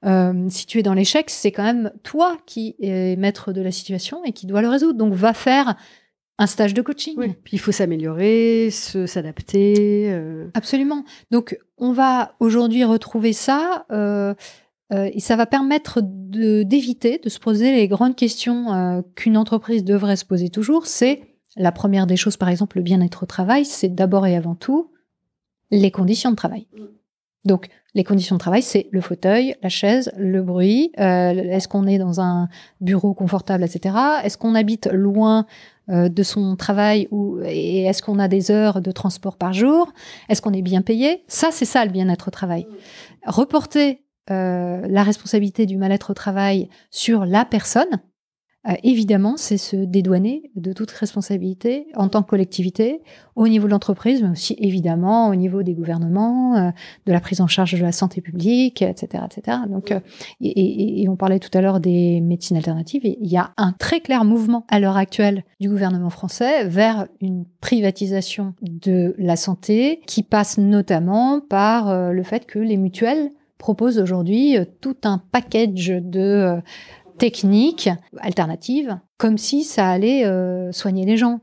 Speaker 4: Euh, si tu es dans l'échec, c'est quand même toi qui es maître de la situation et qui dois le résoudre. Donc, va faire un stage de coaching.
Speaker 3: Puis il faut s'améliorer, s'adapter. Euh.
Speaker 4: Absolument. Donc, on va aujourd'hui retrouver ça. Euh, et ça va permettre d'éviter de, se poser les grandes questions qu'une entreprise devrait se poser toujours. C'est la première des choses, par exemple, le bien-être au travail, c'est d'abord et avant tout les conditions de travail. Donc, les conditions de travail, c'est le fauteuil, la chaise, le bruit. Euh, est-ce qu'on est dans un bureau confortable, etc. Est-ce qu'on habite loin euh, de son travail ou et est-ce qu'on a des heures de transport par jour? Est-ce qu'on est bien payé? Ça, c'est ça le bien-être au travail. Reporter euh, la responsabilité du mal-être au travail sur la personne, euh, évidemment, c'est se dédouaner de toute responsabilité en tant que collectivité, au niveau de l'entreprise, mais aussi évidemment au niveau des gouvernements, euh, de la prise en charge de la santé publique, etc., etc. Donc, euh, et, et, on parlait tout à l'heure des médecines alternatives. il y a un très clair mouvement à l'heure actuelle du gouvernement français vers une privatisation de la santé, qui passe notamment par le fait que les mutuelles proposent aujourd'hui tout un package de techniques alternatives, comme si ça allait euh, soigner les gens.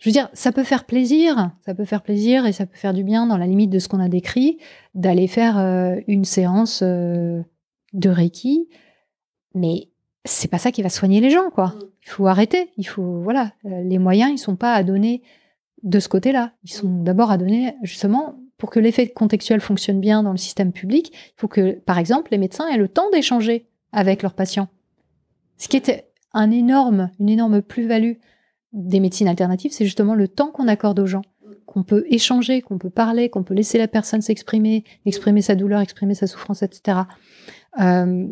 Speaker 4: Je veux dire, ça peut faire plaisir, ça peut faire plaisir et ça peut faire du bien dans la limite de ce qu'on a décrit, d'aller faire euh, une séance euh, de Reiki, mais c'est pas ça qui va soigner les gens, quoi. Il faut arrêter, il faut, voilà, les moyens, ils sont pas à donner de ce côté-là. Ils sont d'abord à donner, justement, pour que l'effet contextuel fonctionne bien dans le système public, il faut que, par exemple, les médecins aient le temps d'échanger avec leurs patients. Ce qui était une énorme plus-value des médecines alternatives, c'est justement le temps qu'on accorde aux gens, qu'on peut échanger, qu'on peut parler, qu'on peut laisser la personne s'exprimer, exprimer sa douleur, exprimer sa souffrance, etc. Euh,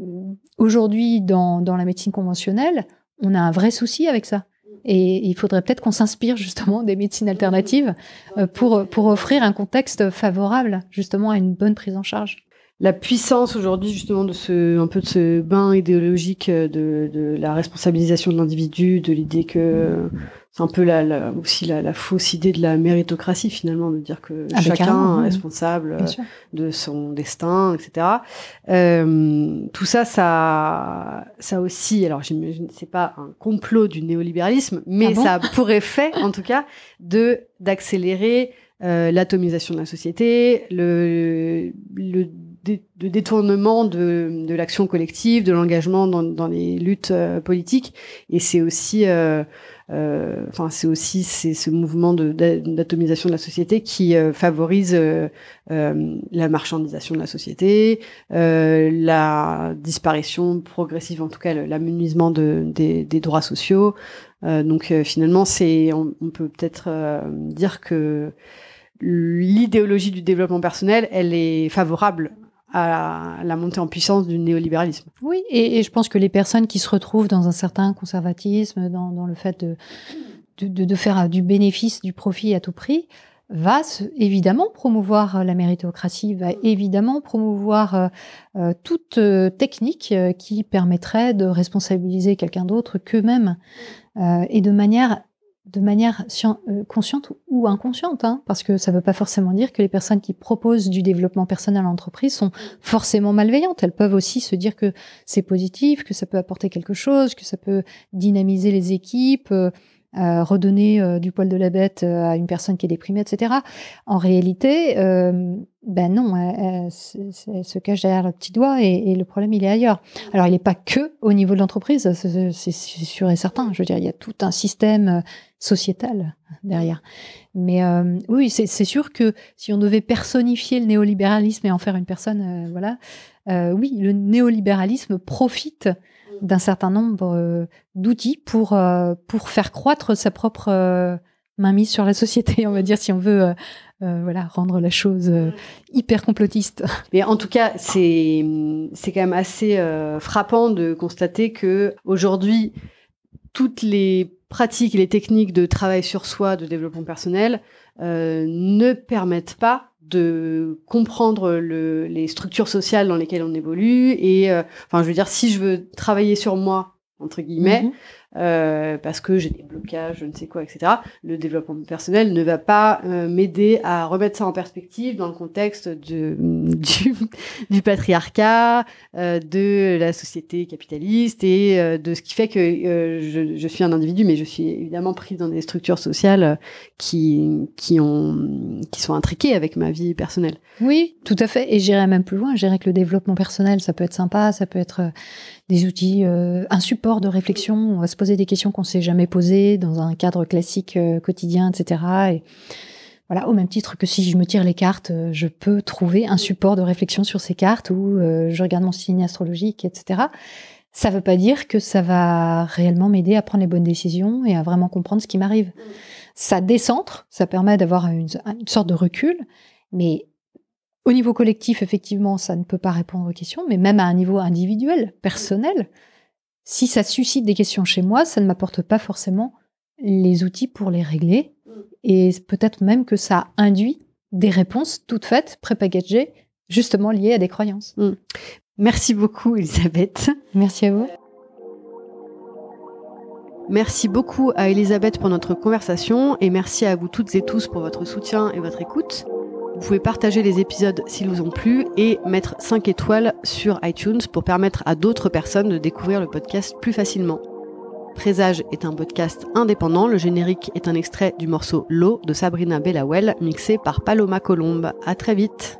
Speaker 4: aujourd'hui, dans, dans la médecine conventionnelle, on a un vrai souci avec ça. Et il faudrait peut-être qu'on s'inspire justement des médecines alternatives euh, pour, pour offrir un contexte favorable justement à une bonne prise en charge
Speaker 3: la puissance aujourd'hui justement de ce un peu de ce bain idéologique euh, de, de la responsabilisation de l'individu, de l'idée que c'est un peu la, aussi la, fausse idée de la méritocratie finalement, de dire que ah, chacun est responsable de son destin, etc. Euh, tout ça, ça, ça aussi. Alors j'imagine c'est pas un complot du néolibéralisme, mais ah ça pourrait fait en tout cas de d'accélérer euh, l'atomisation de la société, le, le de détournement de, de l'action collective, de l'engagement dans, dans, les luttes euh, politiques. Et c'est aussi euh, euh, enfin c'est aussi c'est ce mouvement d'atomisation de, la société qui euh, favorise la marchandisation de la société, la disparition progressive, en tout cas l'amenuisement de, des, des, droits sociaux. donc finalement, c'est on, on, peut peut-être dire que l'idéologie du développement personnel, elle est favorable à la, montée en puissance du néolibéralisme.
Speaker 4: Oui, et, je pense que les personnes qui se retrouvent dans un certain conservatisme, dans, le fait de, de, faire du bénéfice, du profit à tout prix, va évidemment promouvoir la méritocratie, va évidemment promouvoir euh, euh, toute euh, technique qui permettrait de responsabiliser quelqu'un d'autre qu'eux-mêmes et de manière de manière euh, consciente ou inconsciente, hein, parce que ça ne veut pas forcément dire que les personnes qui proposent du développement personnel en entreprise sont forcément malveillantes. Elles peuvent aussi se dire que c'est positif, que ça peut apporter quelque chose, que ça peut dynamiser les équipes, euh, euh, redonner euh, du poil de la bête euh, à une personne qui est déprimée, etc. En réalité, ben non, elle, se cache derrière le petit doigt et, le problème il est ailleurs. Alors il n'est pas que au niveau de l'entreprise, c'est sûr et certain. Je veux dire, il y a tout un système sociétal derrière. Mais oui, c'est sûr que si on devait personnifier le néolibéralisme et en faire une personne, voilà, oui, le néolibéralisme profite d'un certain nombre euh, d'outils pour, euh, pour faire croître sa propre euh, mainmise sur la société, on va dire, si on veut voilà, rendre la chose hyper complotiste.
Speaker 3: Mais en tout cas, c'est c'est quand même assez frappant de constater que aujourd'hui, toutes les pratiques et les techniques de travail sur soi, de développement personnel, ne permettent pas de comprendre le, les structures sociales dans lesquelles on évolue et euh, enfin je veux dire si je veux travailler sur moi entre guillemets mhm. Euh, parce que j'ai des blocages, je ne sais quoi, etc. Le développement personnel ne va pas euh, m'aider à remettre ça en perspective dans le contexte du, patriarcat, euh, de la société capitaliste et de ce qui fait que je, suis un individu, mais je suis évidemment prise dans des structures sociales qui, qui, ont, qui sont intriquées avec ma vie personnelle.
Speaker 4: Oui, tout à fait. Et j'irais même plus loin. Je dirais que le développement personnel, ça peut être sympa, ça peut être des outils, un support de réflexion. Poser des questions qu'on s'est jamais posées dans un cadre classique euh, quotidien, etc. Et voilà, au même titre que si je me tire les cartes, euh, je peux trouver un support de réflexion sur ces cartes ou euh, je regarde mon signe astrologique, etc. Ça ne veut pas dire que ça va réellement m'aider à prendre les bonnes décisions et à vraiment comprendre ce qui m'arrive. Ça décentre, ça permet d'avoir une sorte de recul, mais au niveau collectif, effectivement, ça ne peut pas répondre aux questions, mais même à un niveau individuel, personnel, si ça suscite des questions chez moi, ça ne m'apporte pas forcément les outils pour les régler. Et peut-être même que ça induit des réponses toutes faites, prépagagées, justement liées à des croyances. Mm.
Speaker 3: Merci beaucoup, Elisabeth.
Speaker 4: Merci à vous.
Speaker 3: Merci beaucoup à Elisabeth pour notre conversation et merci à vous toutes et tous pour votre soutien et votre écoute. Vous pouvez partager les épisodes s'ils vous ont plu et mettre 5 étoiles sur iTunes pour permettre à d'autres personnes de découvrir le podcast plus facilement. Présage est un podcast indépendant. Le générique est un extrait du morceau L'eau de Sabrina Bellawell, mixé par Paloma Colombe. À très vite.